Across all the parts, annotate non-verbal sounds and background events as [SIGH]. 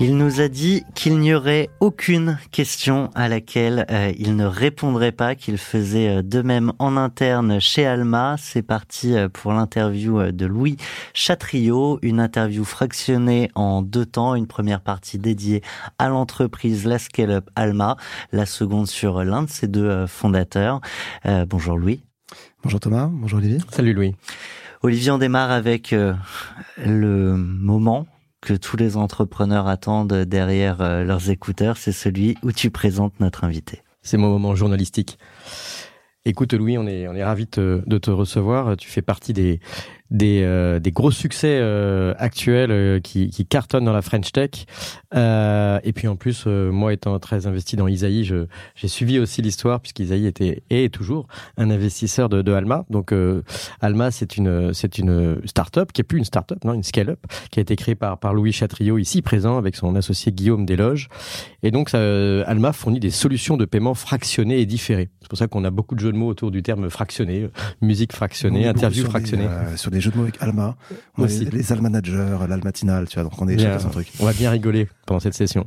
Il nous a dit qu'il n'y aurait aucune question à laquelle euh, il ne répondrait pas, qu'il faisait euh, de même en interne chez Alma. C'est parti euh, pour l'interview de Louis Chatriot, une interview fractionnée en deux temps, une première partie dédiée à l'entreprise La Scale Up Alma, la seconde sur l'un de ses deux fondateurs. bonjour Louis. Bonjour Thomas, bonjour Olivier. Salut Louis. Olivier, on démarre avec le moment que tous les entrepreneurs attendent derrière euh, leurs écouteurs, c'est celui où tu présentes notre invité. C'est mon moment journalistique. Écoute Louis, on est on est ravi de te recevoir. Tu fais partie des des, euh, des gros succès euh, actuels euh, qui, qui, cartonnent dans la French Tech. et puis en plus, moi étant très investi dans Isaïe, j'ai suivi aussi l'histoire puisqu'Isaïe était et est toujours un investisseur de, de Alma. Donc Alma, c'est une c'est une start-up qui est plus une start-up, non, une scale-up qui a été créée par par Louis Chatriot ici présent avec son associé Guillaume Desloges. Et donc ça, Alma fournit des solutions de paiement fractionnées et différées. C'est pour ça qu'on a beaucoup de jeux de mots autour du terme fractionné, musique fractionnée, interview fractionnée des jeux de mots avec Alma. On les, les Almanagers, l'Almatinal, tu vois. Donc on est chacun son truc. On va bien rigoler pendant cette session.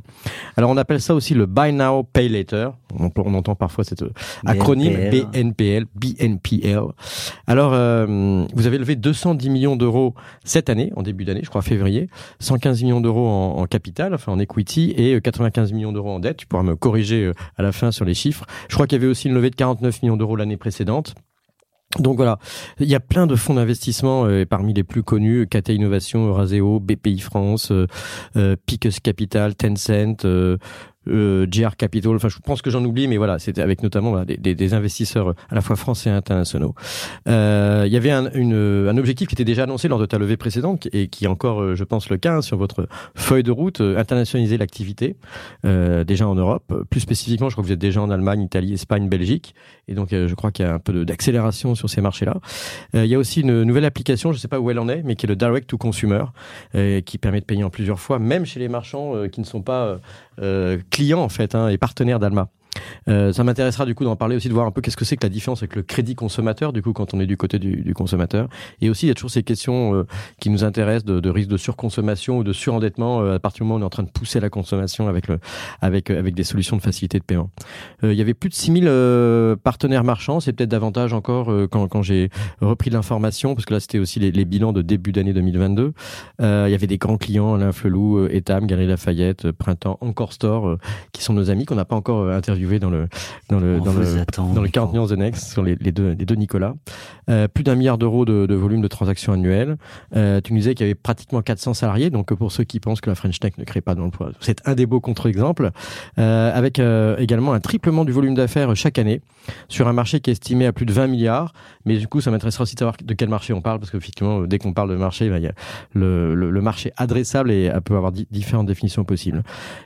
Alors on appelle ça aussi le Buy Now, Pay Later. On, on entend parfois cette euh, acronyme BNPL, BNPL. Alors euh, vous avez levé 210 millions d'euros cette année, en début d'année, je crois février, 115 millions d'euros en, en, capital, enfin en equity, et 95 euh, millions d'euros en dette. Tu pourras me corriger à la fin sur les chiffres. Je crois qu'il y avait aussi une levée de 49 millions d'euros l'année précédente. Donc voilà, il y a plein de fonds d'investissement euh, parmi les plus connus, Cata Innovation, Euraseo, BPI France, euh, euh Picus Capital, Tencent, euh, euh, GR Capital. Enfin, je pense que j'en oublie, mais voilà, c'était avec notamment des, des, des, investisseurs à la fois français et internationaux. Euh, il y avait un, une, un, objectif qui était déjà annoncé lors de ta levée précédente et qui est encore, euh, je pense, le cas hein, sur votre feuille de route, euh, internationaliser l'activité euh, déjà en Europe. Plus spécifiquement, je crois que vous êtes déjà en Allemagne, Italie, Espagne, Belgique, et donc je crois qu'il y a un peu d'accélération sur ces marchés-là. il y a aussi une nouvelle application, je ne sais pas où elle en est, mais qui est le Direct to Consumer, qui permet de payer en plusieurs fois, même chez les marchands qui ne sont pas clients en fait hein, et partenaires d'Alma. Euh, ça m'intéressera du coup d'en parler aussi, de voir un peu qu'est-ce que c'est que la différence avec le crédit consommateur, du coup, quand on est du côté du, du consommateur. Et aussi, il y a toujours ces questions euh, qui nous intéressent de, de, risque de surconsommation ou de surendettement euh, à partir du moment où on est en train de pousser la consommation avec, le, avec, avec des solutions de facilité de paiement. il y avait plus de 6000 partenaires marchands, c'est peut-être davantage encore quand, quand j'ai repris l'information, parce que là, c'était aussi les, les, bilans de début d'année 2022. il y avait des grands clients, Alain Flelou, Etam, Galerie Lafayette, Printemps, Encore Store, qui sont nos amis qu'on n'a pas encore interviewés dans le dans le dans le, dans le 40 nuances de Next sur les, les, deux les deux Nicolas. Euh, plus d'un milliard d'euros de, de, volume de transactions annuelles. Euh, tu nous disais qu'il y avait pratiquement 400 salariés. Donc pour ceux qui pensent que la French Tech ne crée pas d'emploi, c'est un des beaux contre-exemples. Euh, avec également un triplement du volume d'affaires chaque année sur un marché qui est estimé à plus de 20 milliards. Mais du coup, ça m'intéressera aussi de savoir de quel marché on parle parce que effectivement, dès qu'on parle de marché, bah, y a le, le, le, marché adressable et peut avoir différentes définitions possibles.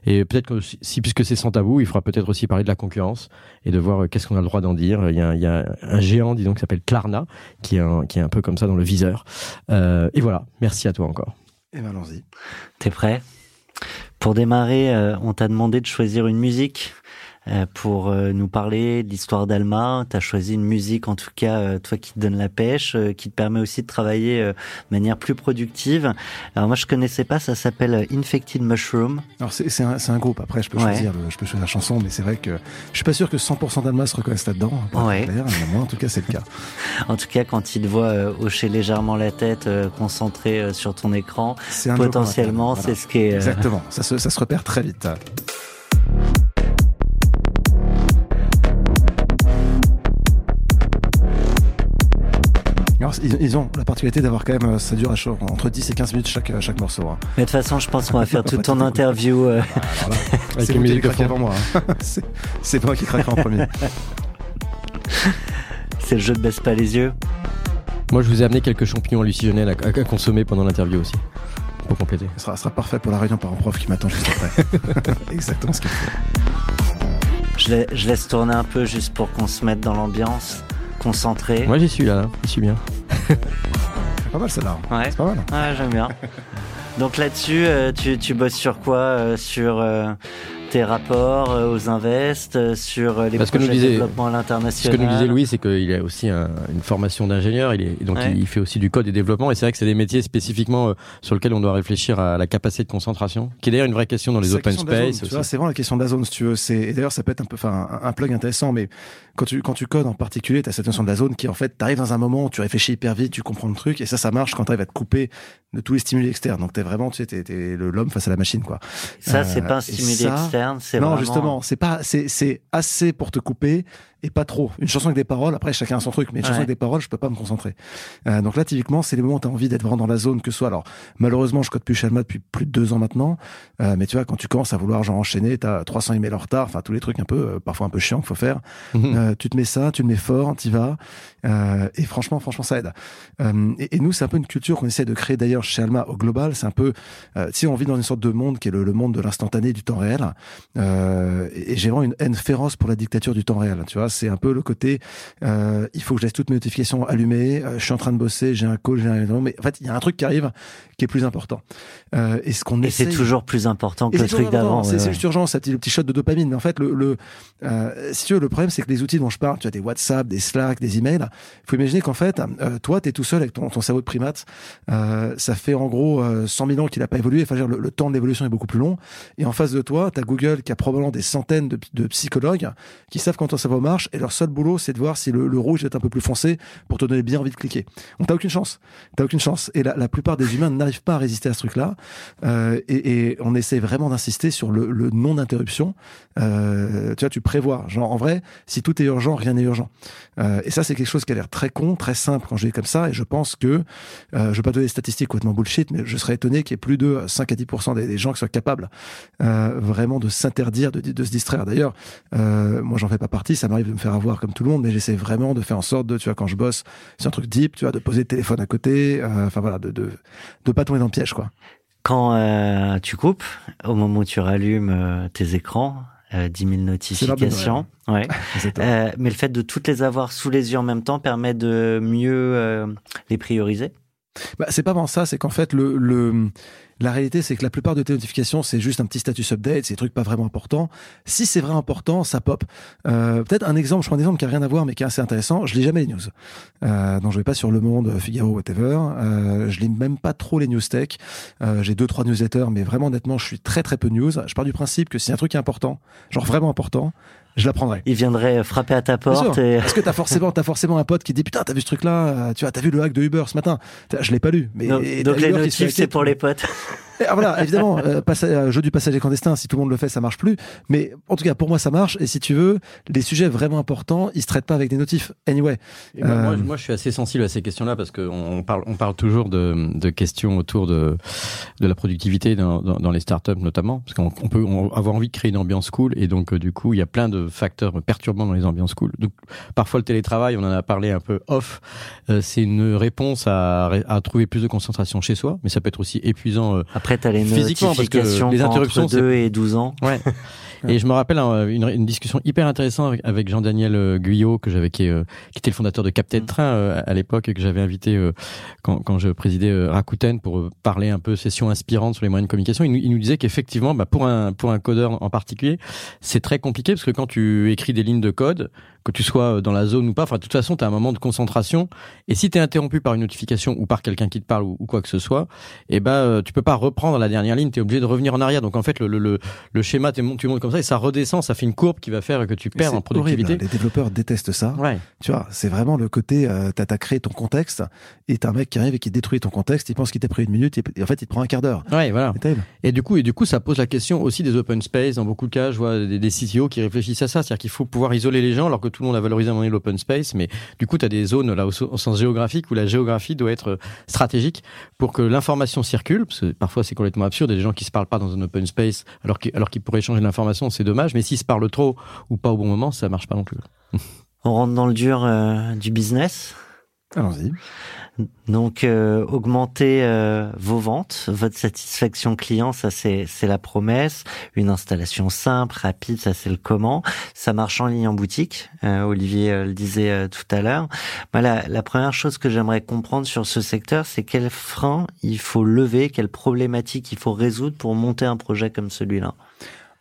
Et peut-être que si puisque c'est sans tabou, il faudra peut-être aussi parler parler de la concurrence et de voir qu'est-ce qu'on a le droit d'en dire. Il y a, il y a un géant, dis donc, qui s'appelle Klarna, qui est, un, qui est un peu comme ça dans le viseur. et voilà, merci à toi encore. Et ben allons-y. T'es prêt? Pour démarrer, on t'a demandé de choisir une musique? Euh, pour euh, nous parler de l'histoire d'Alma. Tu as choisi une musique, en tout cas, euh, toi qui te donne la pêche, qui te permet aussi de travailler de manière plus productive. Alors moi, je connaissais pas, ça s'appelle Infected Mushroom. Alors c'est un, un, groupe, après je peux, choisir, je peux choisir la chanson, mais c'est vrai que je suis pas sûr que 100% d'Alma se reconnaissent là-dedans. Ouais. moi en tout cas c'est le cas. [LAUGHS] en tout cas, quand il te voit hocher légèrement la tête, concentré sur ton écran, potentiellement c'est ce qui est... Exactement, ça se, ça se repère très vite. Ils, ont la particularité d'avoir quand même, euh, ça dure entre 10 et 15 minutes chaque, euh, chaque morceau. Hein. Mais de toute façon, je pense qu'on va faire [LAUGHS] toute ton interview. Euh... Ah, [LAUGHS] c'est musique qui avant moi. Hein. [LAUGHS] c'est moi qui craquerai en premier. c'est le jeu de baisse pas les yeux. Moi, je vous ai amené quelques champignons hallucinogènes à, à consommer pendant l'interview aussi. Pour compléter. Ce sera, sera, parfait pour la réunion par un prof qui m'attend juste après. Exactement ce qu'il faut. Je, je laisse tourner un peu juste pour qu'on se mette dans l'ambiance concentré. Moi j'y suis là, j'y suis bien. pas mal celle-là. Ouais. C'est pas mal. Ouais, j'aime bien. [LAUGHS] Donc là-dessus, euh, tu, tu bosses sur quoi euh, Sur euh, tes rapports euh, aux invests, euh, sur euh, les Parce projets de développement à l'international. Ce que nous disait Louis, c'est qu'il a aussi une formation d'ingénieur, il est, donc il fait aussi du code et développement, et c'est vrai que c'est des métiers spécifiquement sur lesquels on doit réfléchir à la capacité de concentration, qui est d'ailleurs une vraie question dans les open space. C'est vraiment la question de la zone, si tu veux. Et d'ailleurs, ça peut être un peu, enfin, un, plug intéressant, mais quand tu, quand tu codes en particulier, tu as cette notion de la zone qui, en fait, t'arrives dans un moment où tu réfléchis hyper vite, tu comprends le truc, et ça, ça marche quand tu arrives à te couper de tous les stimuli externes. Donc, t'es vraiment, tu sais, t'es, es, l'homme face à la machine, quoi. Ça, c'est pas un stimuli externe, c'est Non, justement c'est pas, c'est assez pour te couper et pas trop. Une chanson avec des paroles, après chacun a son truc, mais une chanson avec des paroles, je peux pas me concentrer. Euh, donc là, typiquement, c'est les moments où tu as envie d'être vraiment dans la zone, que ce soit. Alors, malheureusement, je code plus chez Alma depuis plus de deux ans maintenant, euh, mais tu vois, quand tu commences à vouloir genre enchaîner, tu as 300 emails en retard, enfin tous les trucs un peu, euh, parfois un peu chiants qu'il faut faire. Euh, tu te mets ça, tu le mets fort, tu vas, euh, et franchement, franchement, ça aide. Et, et, nous, c'est un peu une culture qu'on essaie de créer d'ailleurs chez Alma au global. C'est un peu, si on vit dans une sorte de monde qui est le, le monde de l'instantané, du temps réel, et, et j'ai vraiment une haine féroce pour la dictature du temps réel. Tu vois, c'est un peu le côté euh, il faut que je laisse toutes mes notifications allumées, euh, je suis en train de bosser, j'ai un call, j'ai un... Mais en fait, il y a un truc qui arrive qui est plus important. Euh, et ce qu'on Et c'est toujours plus important que le truc d'avant. C'est juste urgent, ça le petit shot de dopamine. Mais en fait, le, le euh, si tu veux, le problème, c'est que les outils dont je parle, tu as des WhatsApp, des Slack, des emails, il faut imaginer qu'en fait, toi, tu es tout seul avec ton, ton cerveau de primate. Ça fait en gros 100 000 ans qu'il n'a pas évolué. Enfin, le, le temps de l'évolution est beaucoup plus long. Et en face de toi, tu as Google qui a probablement des centaines de, de psychologues qui savent quand ton cerveau marche et leur seul boulot, c'est de voir si le, rouge est un peu plus foncé pour te donner bien envie de cliquer. Donc t'as aucune chance. T'as aucune chance. Et la, plupart des humains n'arrivent pas à résister à ce truc-là. Euh, et, on essaie vraiment d'insister sur le, le non d'interruption. Euh, tu vois, tu prévois. Genre, en vrai, si tout est urgent, rien n'est urgent. Euh, et ça, c'est quelque chose qui a l'air très con, très simple quand je dis comme ça. Et je pense que, je vais pas donner des statistiques complètement bullshit, mais je serais étonné qu'il y ait plus de 5 à 10% des, des gens qui soient capables vraiment de s'interdire, de, de, se distraire. D'ailleurs, moi, j'en fais pas partie. Ça m'arrive de me faire avoir comme tout le monde, mais j'essaie vraiment de faire en sorte de, tu vois, quand je bosse, c'est un truc deep, tu vois, de poser le téléphone à côté, euh, enfin voilà, de, de, de pas tomber dans le piège, quoi. Quand euh, tu coupes, au moment où tu rallumes euh, tes écrans, euh, 10 000 notifications. Ouais. [LAUGHS] euh, mais le fait de toutes les avoir sous les yeux en même temps permet de mieux euh, les prioriser? Bah, c'est pas vraiment ça, c'est qu'en fait le, le la réalité, c'est que la plupart de tes notifications, c'est juste un petit status update, c'est des trucs pas vraiment importants. Si c'est vraiment important, ça pop. Euh, Peut-être un exemple, je prends un exemple qui a rien à voir, mais qui est assez intéressant. Je lis jamais les news. Euh, donc je vais pas sur Le Monde, Figaro, whatever. Euh, je lis même pas trop les news tech. Euh, J'ai deux trois newsletters, mais vraiment honnêtement, je suis très très peu news. Je pars du principe que si un truc est important, genre vraiment important, je la prendrai. Il viendrait frapper à ta porte. Et... Parce que t'as forcément, as forcément un pote qui dit putain, t'as vu ce truc-là, euh, tu vois, t'as vu le hack de Uber ce matin. Je l'ai pas lu. Mais donc, donc les notifs, c'est pour les potes. [LAUGHS] Ah, voilà, évidemment, euh, euh, jeu du passager clandestin, si tout le monde le fait, ça marche plus. Mais en tout cas, pour moi, ça marche. Et si tu veux, les sujets vraiment importants, ils se traitent pas avec des notifs. Anyway. Ben, moi, je suis assez sensible à ces questions-là parce qu'on parle, on parle toujours de, de questions autour de, de la productivité dans, dans, dans les startups notamment, parce qu'on peut avoir envie de créer une ambiance cool. Et donc, du coup, il y a plein de facteurs perturbants dans les ambiances cool. Donc, parfois, le télétravail, on en a parlé un peu off, c'est une réponse à, à trouver plus de concentration chez soi, mais ça peut être aussi épuisant. Après Les Physiquement, parce que les entre interruptions, 2 et 12 ans. Ouais. [LAUGHS] Et je me rappelle hein, une, une discussion hyper intéressante avec, avec Jean-Daniel euh, Guyot, que j'avais qui, euh, qui était le fondateur de Captain Mm. Train euh, à l'époque et que j'avais invité quand, quand je présidais Rakuten pour parler un peu session inspirante sur les moyens de communication. Il nous, il nous disait qu'effectivement, bah, pour un pour un codeur en particulier, c'est très compliqué parce que quand tu écris des lignes de code, que tu sois dans la zone ou pas, enfin de toute façon, tu as un moment de concentration. Et si tu es interrompu par une notification ou par quelqu'un qui te parle ou, ou quoi que ce soit, eh ben euh, tu peux pas reprendre la dernière ligne, tu es obligé de revenir en arrière. Donc en fait, le, le, le, le schéma, tu montes, tu montes comme ça et ça redescend, ça fait une courbe qui va faire que tu perds en productivité. horrible. Les développeurs détestent ça. Ouais. Tu vois, c'est vraiment le côté, euh, t'as t'as créé ton contexte et t'as un mec qui arrive et qui détruit ton contexte. Il pense qu'il t'a pris une minute et, en fait il te prend un quart d'heure. Ouais, voilà. Et du coup, et du coup, ça pose la question aussi des open space. Dans beaucoup de cas, je vois des, des CTO qui réfléchissent à ça, c'est-à-dire qu'il faut pouvoir isoler les gens, alors que tout le monde a valorisé à un moment l'open space. Mais du coup, tu as des zones là au, sens géographique où la géographie doit être euh, stratégique pour que l'information circule. Parce que parfois, c'est complètement absurde. Il y a des gens qui se parlent pas dans un open space, alors qu'ils alors pourraient échanger l'information. C'est dommage. Mais s'ils se parlent trop ou pas au bon moment, ça marche pas non plus. On rentre dans le dur euh, du business. Allons-y. Donc euh, augmenter euh, vos ventes, votre satisfaction client, ça c'est la promesse. Une installation simple, rapide, ça c'est le comment. Ça marche en ligne en boutique. Euh, Olivier le disait tout à l'heure. Voilà, la première chose que j'aimerais comprendre sur ce secteur, c'est quel frein il faut lever, quelle problématique il faut résoudre pour monter un projet comme celui-là?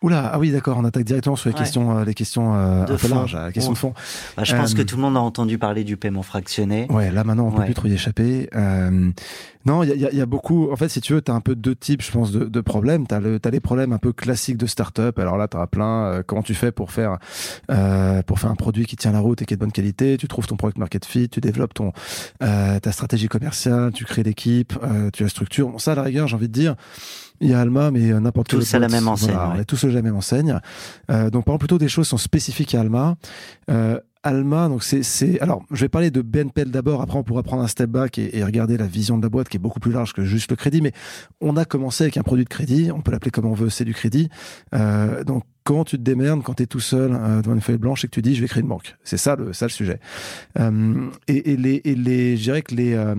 Oula, ah oui, d'accord, on attaque directement sur les Ouais. questions, euh, les questions euh, De un peu fond. larges, la question Ouais. de fond. Bah, je pense Euh, que tout le monde a entendu parler du paiement fractionné. Ouais, là maintenant on peut Ouais. plus trop y échapper. Euh, non, il y a, y a- y a beaucoup. En fait, si tu veux, t'as un peu deux types, je pense, de, de problèmes. T'as le, t'as les problèmes un peu classiques de start-up. Alors là, t'en as plein. Euh, comment tu fais pour faire, euh, pour faire un produit qui tient la route et qui est de bonne qualité Tu trouves ton product market fit, tu développes ton, euh, ta stratégie commerciale, tu crées l'équipe, euh, tu la structures. Bon, ça, à la rigueur, j'ai envie de dire. Il y a Alma, mais euh, n'importe quelle Tous à la même enseigne, voilà, ouais. On est tous à la même enseigne. Euh, donc, parlons plutôt des choses qui sont spécifiques à Alma. Euh, Alma, donc c'est, c'est, alors, je vais parler de BNPL d'abord. Après, on pourra prendre un step back et, et regarder la vision de la boîte qui est beaucoup plus large que juste le crédit. Mais on a commencé avec un produit de crédit. On peut l'appeler comme on veut. C'est du crédit. Euh, donc, comment tu te démerdes quand tu es tout seul euh, devant une feuille blanche et que tu dis je vais créer une banque? C'est ça le, ça le sujet. Euh, et, et les, et les, je dirais que les, euh,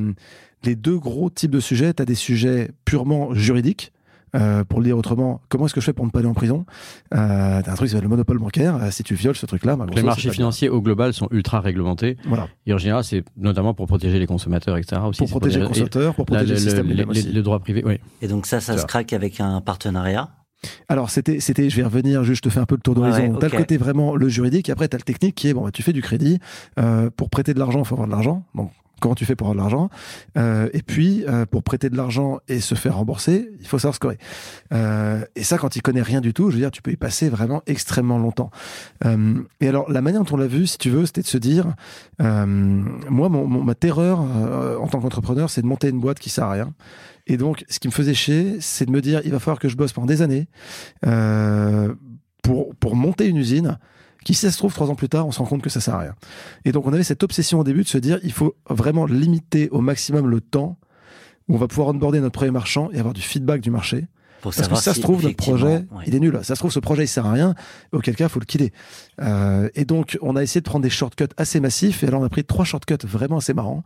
les deux gros types de sujets, tu as des sujets purement juridiques. Euh, pour le dire autrement, comment est-ce que je fais pour ne pas aller en prison? Euh, T'as un truc qui s'appelle le monopole bancaire. Euh, si tu violes ce truc-là, bah, les c'est marchés financiers au global sont ultra réglementés. Voilà. Et en général, c'est notamment pour protéger les consommateurs, etc. Aussi, Pour C'est protéger des- le consommateur, pour protéger le, le, système les- aussi. le droit privé, oui. Et donc ça, ça se craque avec un partenariat? Alors c'était, c'était, je vais revenir, juste je te fais un peu le tour d'horizon. Ouais, ouais, T'as le côté vraiment le juridique, et après t'as le technique qui est bon, bah, tu fais du crédit euh, pour prêter de l'argent, il faut avoir de l'argent. Donc comment tu fais pour avoir de l'argent Euh, Et puis euh, pour prêter de l'argent et se faire rembourser, il faut savoir scorer. Euh, et ça, quand il connaît rien du tout, je veux dire, tu peux y passer vraiment extrêmement longtemps. Euh, et alors la manière dont on l'a vu, si tu veux, c'était de se dire, moi, ma terreur en tant qu'entrepreneur, c'est de monter une boîte qui sert à rien. Et donc, ce qui me faisait chier, c'est de me dire, il va falloir que je bosse pendant des années pour, pour monter une usine qui, si ça se trouve, trois ans plus tard, on se rend compte que ça sert à rien. Et donc, on avait cette obsession au début de se dire, il faut vraiment limiter au maximum le temps où on va pouvoir onboarder notre premier marchand et avoir du feedback du marché. Pour Parce que ça se trouve, notre projet, ouais. il est nul. Ça se trouve, ce projet, il sert à rien. Auquel cas, il faut le killer. Euh, et donc, on a essayé de prendre des shortcuts assez massifs. Et alors, on a pris trois shortcuts vraiment assez marrants.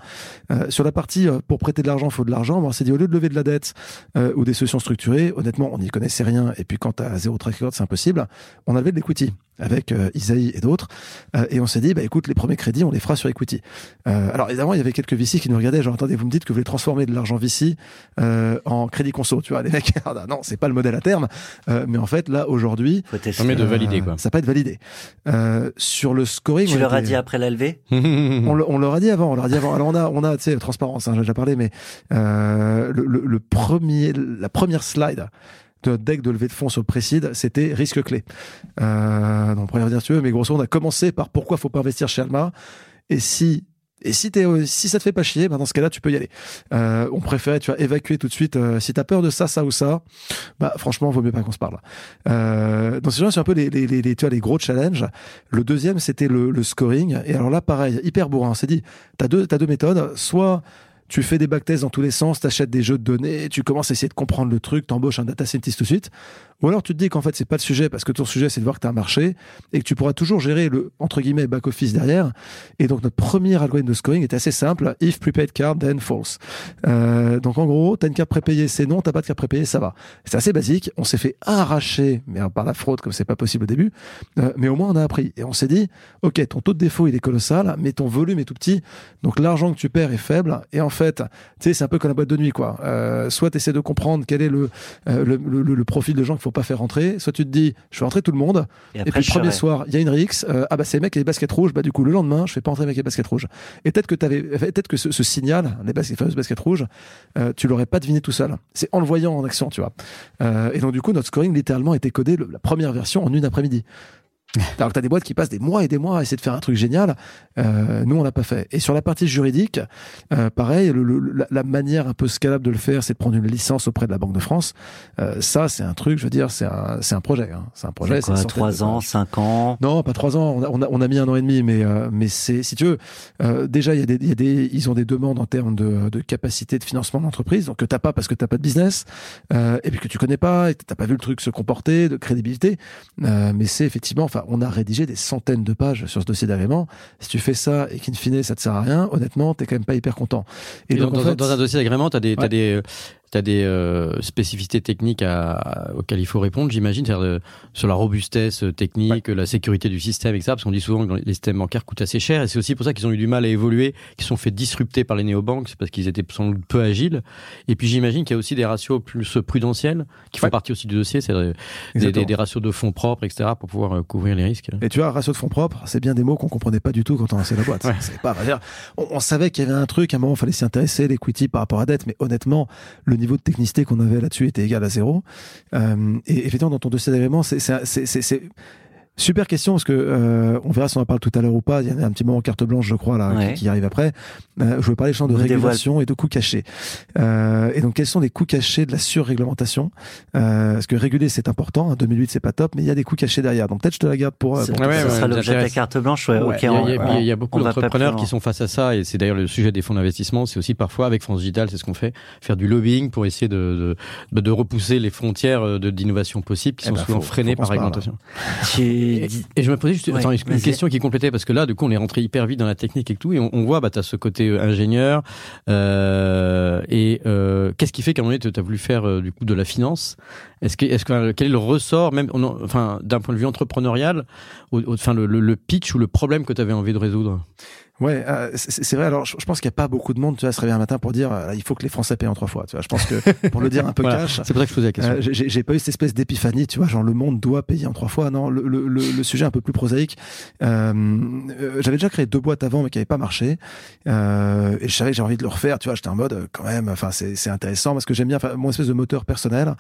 Euh, sur la partie, euh, pour prêter de l'argent, il faut de l'argent. Bon, on s'est dit, au lieu de lever de la dette euh, ou des solutions structurées, honnêtement, on n'y connaissait rien. Et puis, quand as zéro track record, c'est impossible. On a levé de l'equity avec euh, Isaïe et d'autres. Euh, et on s'est dit, bah, écoute, les premiers crédits, on les fera sur equity. Euh, alors, évidemment, il y avait quelques VC qui nous regardaient, genre, attendez, vous me dites que vous voulez transformer de l'argent VC euh, en crédit conso. Tu vois, [LAUGHS] les mecs, ah, non, c'est pas le modèle à terme. Euh, mais en fait, là, aujourd'hui, tester. permet de valider, quoi. Ça peut être validé. Euh, sur le scoring, Tu on leur as dit après la levée? On, le- on leur a dit avant, on leur a dit avant. Alors on a, on a, tu sais, transparence, hein, j'ai déjà parlé, mais euh, le, le- le premier, la première slide de notre deck de levée de fonds sur le précide, c'était risque clé. Euh, dire si tu veux, mais grosso modo, on a commencé par pourquoi faut pas investir chez Alma. Et si et si, t'es, euh, si ça te fait pas chier, ben dans ce cas-là, tu peux y aller. Euh, on préférait, tu vois, évacuer tout de suite. Euh, si t'as peur de ça, ça ou ça, bah franchement, vaut mieux pas qu'on se parle. Euh, donc c'est genre, c'est un peu les, les, tu vois, les gros challenges. Le deuxième, c'était le, le scoring. Et alors là, pareil, hyper bourrin. On s'est dit, t'as deux, t'as deux méthodes. Soit tu fais des backtests dans tous les sens, tu achètes des jeux de données, tu commences à essayer de comprendre le truc, t'embauches un data scientist tout de suite. Ou alors tu te dis qu'en fait c'est pas le sujet parce que ton sujet c'est de voir que tu as un marché et que tu pourras toujours gérer le entre guillemets back office derrière. Et donc notre premier algorithme de scoring était assez simple if prepaid card then false. Euh, donc en gros, tu as une carte prépayée, c'est non, t'as pas de carte prépayée, ça va. C'est assez basique. On s'est fait arracher, mais par la fraude comme c'est pas possible au début. Euh, mais au moins on a appris et on s'est dit ok ton taux de défaut il est colossal, mais ton volume est tout petit, donc l'argent que tu perds est faible. Et en fait, tu sais c'est un peu comme la boîte de nuit quoi. Euh, soit tu essaies de comprendre quel est le, euh, le, le, le profil de gens faut pas faire rentrer. Soit tu te dis, je fais rentrer tout le monde. Et, puis le premier soir, il y a une rix. Euh, ah bah c'est mec a des baskets rouges. Bah du coup le lendemain, je fais pas rentrer le mec qui a des baskets rouges. Et peut-être que t'avais, peut-être que ce, ce, signal, les, baskets, les fameuses baskets rouges, euh, tu l'aurais pas deviné tout seul. C'est en le voyant en action, tu vois. Euh, et donc du coup, notre scoring littéralement était codé la première version en une après-midi. Alors que tu as des boîtes qui passent des mois et des mois à essayer de faire un truc génial. Euh, nous, on l'a pas fait. Et sur la partie juridique, euh, pareil, le, le, la, la, manière un peu scalable de le faire, c'est de prendre une licence auprès de la Banque de France. Euh, ça, c'est un truc, je veux dire, c'est un, c'est un projet. Hein. C'est un projet. C'est trois ans, cinq ans? Non, pas trois ans. On a, on a, on a mis un an et demi, mais, euh, mais c'est, si tu veux, euh, déjà, y, a des, y a des, ils ont des demandes en termes de, de capacité de financement d'entreprise, donc que t'as pas parce que t'as pas de business, euh, et puis que tu connais pas, et t'as pas vu le truc se comporter, de crédibilité. mais c'est effectivement, enfin, on a rédigé des centaines de pages sur ce dossier d'agrément. Si tu fais ça et qu'in fine ça te sert à rien, honnêtement, t'es quand même pas hyper content. Et, et donc, dans, en fait, dans, un dossier d'agrément, t'as des, ouais. as des, tu as des euh, spécificités techniques à, auxquelles il faut répondre, j'imagine, sur la robustesse technique, ouais. la sécurité du système, etc. Parce qu'on dit souvent que les systèmes bancaires coûtent assez cher, et c'est aussi pour ça qu'ils ont eu du mal à évoluer, qu'ils sont fait disrupter par les néobanques, c'est parce qu'ils étaient sans doute peu agiles. Et puis j'imagine qu'il y a aussi des ratios plus prudentiels, qui font ouais. partie aussi du dossier, c'est des, des, des, ratios de fonds propres, etc., pour pouvoir euh, couvrir les risques. Et tu vois, ratio de fonds propres, c'est bien des mots qu'on comprenait pas du tout quand on lançait la boîte. Ouais. Pas, on, on, savait qu'il y avait un truc, à un moment, il fallait s'y intéresser, l'equity par rapport à dette, mais honnêtement, le niveau de technicité qu'on avait là-dessus était égal à zéro. Euh, et effectivement, dans ton dossier d'agrément, c'est Super question parce que euh, on verra si on en parle tout à l'heure ou pas. Il y a un petit moment carte blanche, je crois, là, ouais. qui, qui, arrive après. Euh, je voulais parler champs de régulation dévoile. et de coûts cachés. Euh, et donc, quels sont les coûts cachés de la surréglementation? Euh, Parce que réguler c'est important. En 2008 c'est pas top, mais il y a des coûts cachés derrière. Donc peut-être je te la garde pour. pour ouais, ça sera l'objet de la carte blanche. Ouais, okay, il, y a, il, y a, beaucoup d'entrepreneurs qui sont face à ça, et c'est d'ailleurs le sujet des fonds d'investissement. C'est aussi parfois avec France Digital, c'est ce qu'on fait, faire du lobbying pour essayer de de, de repousser les frontières d'innovation possibles qui sont eh ben, souvent freinées par réglementation. [LAUGHS] Et, et je me juste ouais, attends, une question qui complétait parce que là, du coup, on est rentré hyper vite dans la technique et tout, et on, on voit, bah, t'as ce côté euh, ingénieur. Euh, et euh, qu'est-ce qui fait qu'à un moment donné, tu as voulu faire euh, du coup de la finance? Est-ce que, est-ce que quel est le ressort, même, on, enfin, d'un point de vue entrepreneurial, au, au, enfin, le, le, le pitch ou le problème que tu avais envie de résoudre? Ouais, euh, c'est vrai. Alors, je, je pense qu'il n'y a pas beaucoup de monde, tu vois, se réveiller un matin pour dire, euh, il faut que les Français payent en trois fois. Tu vois, je pense que pour le dire un peu [LAUGHS] voilà, cash. C'est pour ça que je posais la question. Euh, J'ai pas eu cette espèce d'épiphanie, tu vois, genre le monde doit payer en trois fois. Non, le, le, le, sujet un peu plus prosaïque. Euh, J'avais déjà créé deux boîtes avant, mais qui n'avaient pas marché. Euh, et je savais que j'avais envie de le refaire. Tu vois, j'étais en mode, quand même. Enfin, c'est intéressant parce que j'aime bien. Mon espèce de moteur personnel,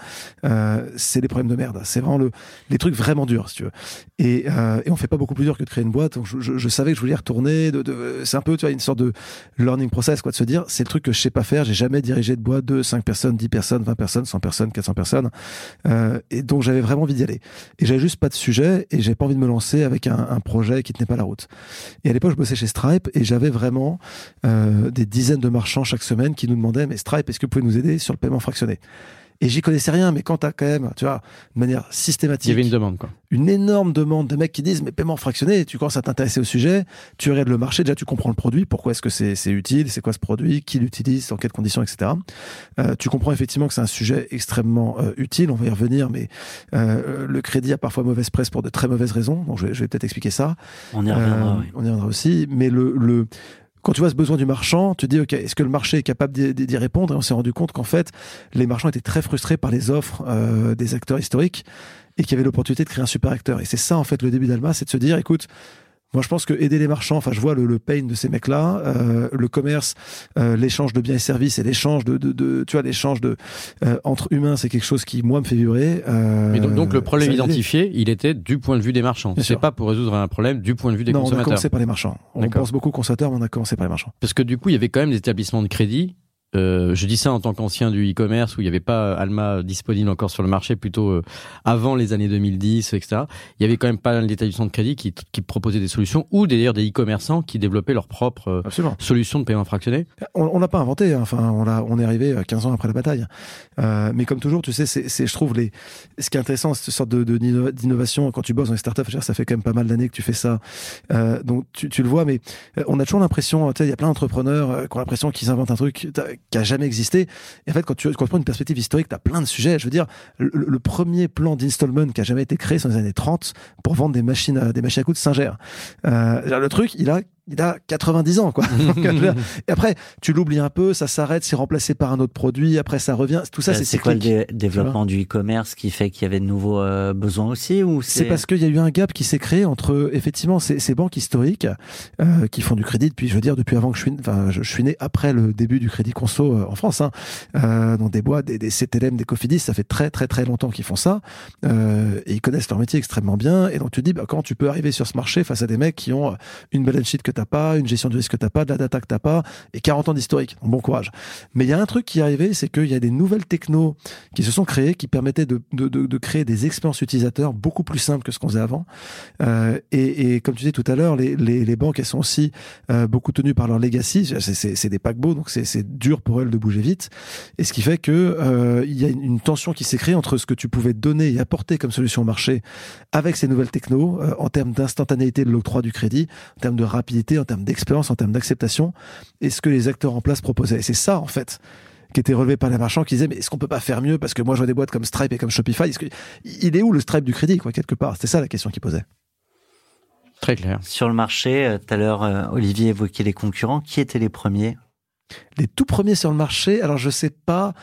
c'est les problèmes de merde. C'est vraiment le, les trucs vraiment durs, si tu veux. Et, et on fait pas beaucoup plus dur que de créer une boîte. Donc, je, je, je savais que je voulais y retourner. De, de, c'est un peu, tu vois, une sorte de learning process, quoi, de se dire, c'est le truc que je sais pas faire, j'ai jamais dirigé de boîte de 5 personnes, 10 personnes, 20 personnes, 100 personnes, 400 personnes. Euh, et donc, j'avais vraiment envie d'y aller. Et j'avais juste pas de sujet et j'avais pas envie de me lancer avec un, un, projet qui tenait pas la route. Et à l'époque, je bossais chez Stripe et j'avais vraiment euh, des dizaines de marchands chaque semaine qui nous demandaient, mais Stripe, est-ce que vous pouvez nous aider sur le paiement fractionné? Et j'y connaissais rien, mais quand t'as quand même, tu vois, de manière systématique. Il y avait une demande, quoi. Une énorme demande de mecs qui disent, mais paiement fractionné, tu commences à t'intéresser au sujet, tu regardes le marché, déjà tu comprends le produit, pourquoi est-ce que c'est c'est utile, c'est quoi ce produit, qui l'utilise, dans quelles conditions, etc. Euh, tu comprends effectivement que c'est un sujet extrêmement euh, utile, on va y revenir, mais euh, le crédit a parfois mauvaise presse pour de très mauvaises raisons, donc je vais, je vais peut-être expliquer ça. On y reviendra, oui. On y reviendra aussi, mais le, le quand tu vois ce besoin du marchand, tu te dis, OK, est-ce que le marché est capable d'y répondre? Et on s'est rendu compte qu'en fait, les marchands étaient très frustrés par les offres euh, des acteurs historiques et qu'il y avait l'opportunité de créer un super acteur. Et c'est ça, en fait, le début d'Alma, c'est de se dire, écoute, moi, je pense que aider les marchands, enfin, je vois le, le pain de ces mecs-là, euh, le commerce, euh, l'échange de biens et services et l'échange de, de, de, tu vois, l'échange de euh, entre humains, c'est quelque chose qui moi me fait vibrer. Mais donc, donc, le problème identifié, il était du point de vue des marchands. C'est pas pour résoudre un problème du point de vue des non, consommateurs. on a commencé par les marchands. On pense beaucoup consommateurs, mais on a commencé par les marchands. Parce que du coup, il y avait quand même des établissements de crédit euh, je dis ça en tant qu'ancien du e-commerce où il n'y avait pas Alma disponible encore sur le marché, plutôt euh, avant les années 2010, etc. Il y avait quand même pas d'établissements de crédit qui, qui proposaient des solutions ou d'ailleurs des e-commerçants qui développaient leurs propres euh, solutions de paiement fractionné. On l'a pas inventé, hein. enfin on, a, on est arrivé 15 ans après la bataille. Euh, mais comme toujours, tu sais, c'est, je trouve les, ce qui est intéressant, cette sorte de, d'innovation quand tu bosses dans les startups, ça fait quand même pas mal d'années que tu fais ça. Euh, donc tu, tu, le vois, mais on a toujours l'impression, tu sais, il y a plein d'entrepreneurs qui ont l'impression qu'ils inventent un truc qui a jamais existé. Et en fait, quand tu, quand prends une perspective historique, tu as plein de sujets. Je veux dire, le, premier plan d'installment qui a jamais été créé, c'est dans les années 30 pour vendre des machines à, des machines à coudre Singer. Euh, le truc, il a il a 90 ans, quoi. [LAUGHS] et après, tu l'oublies un peu, ça s'arrête, c'est remplacé par un autre produit, après ça revient. Tout ça, euh, c'est C'est quoi le développement du e-commerce qui fait qu'il y avait de nouveaux euh, besoins aussi ou c'est parce qu'il y a eu un gap qui s'est créé entre effectivement ces, ces banques historiques euh, qui font du crédit depuis, je veux dire, depuis avant que je suis, enfin, je, suis né après le début du crédit conso euh, en France, hein, euh, dans des boîtes, des, des CTLM, des Cofidis, ça fait très très très longtemps qu'ils font ça et ils connaissent leur métier extrêmement bien. Et donc tu te dis, bah, quand tu peux arriver sur ce marché face à des mecs qui ont une balance sheet que t'as pas, une gestion du risque que t'as pas, de la data que t'as pas, et 40 ans d'historique. Bon courage. Mais il y a un truc qui est arrivé, c'est qu'il y a des nouvelles technos qui se sont créées, qui permettaient de, de, de, de créer des expériences utilisateurs beaucoup plus simples que ce qu'on faisait avant. Euh, et, et, comme tu disais tout à l'heure, les, les, les, banques, elles sont aussi euh, beaucoup tenues par leur legacy. C'est des paquebots, donc c'est dur pour elles de bouger vite. Et ce qui fait que euh, il y a une tension qui s'est créée entre ce que tu pouvais donner et apporter comme solution au marché avec ces nouvelles technos, euh, en termes d'instantanéité de l'octroi du crédit, en termes de rapidité, en termes d'expérience, en termes d'acceptation, et ce que les acteurs en place proposaient. Et c'est ça, en fait, qui était relevé par les marchands qui disaient mais est-ce qu'on peut pas faire mieux parce que moi je vois des boîtes comme Stripe et comme Shopify est-ce que, il est où le Stripe du crédit quoi quelque part? C'était ça la question qu'ils posaient. Très clair. Sur le marché euh, tout à l'heure euh, Olivier évoquait les concurrents. Qui étaient les premiers les tout premiers sur le marché, alors je sais pas.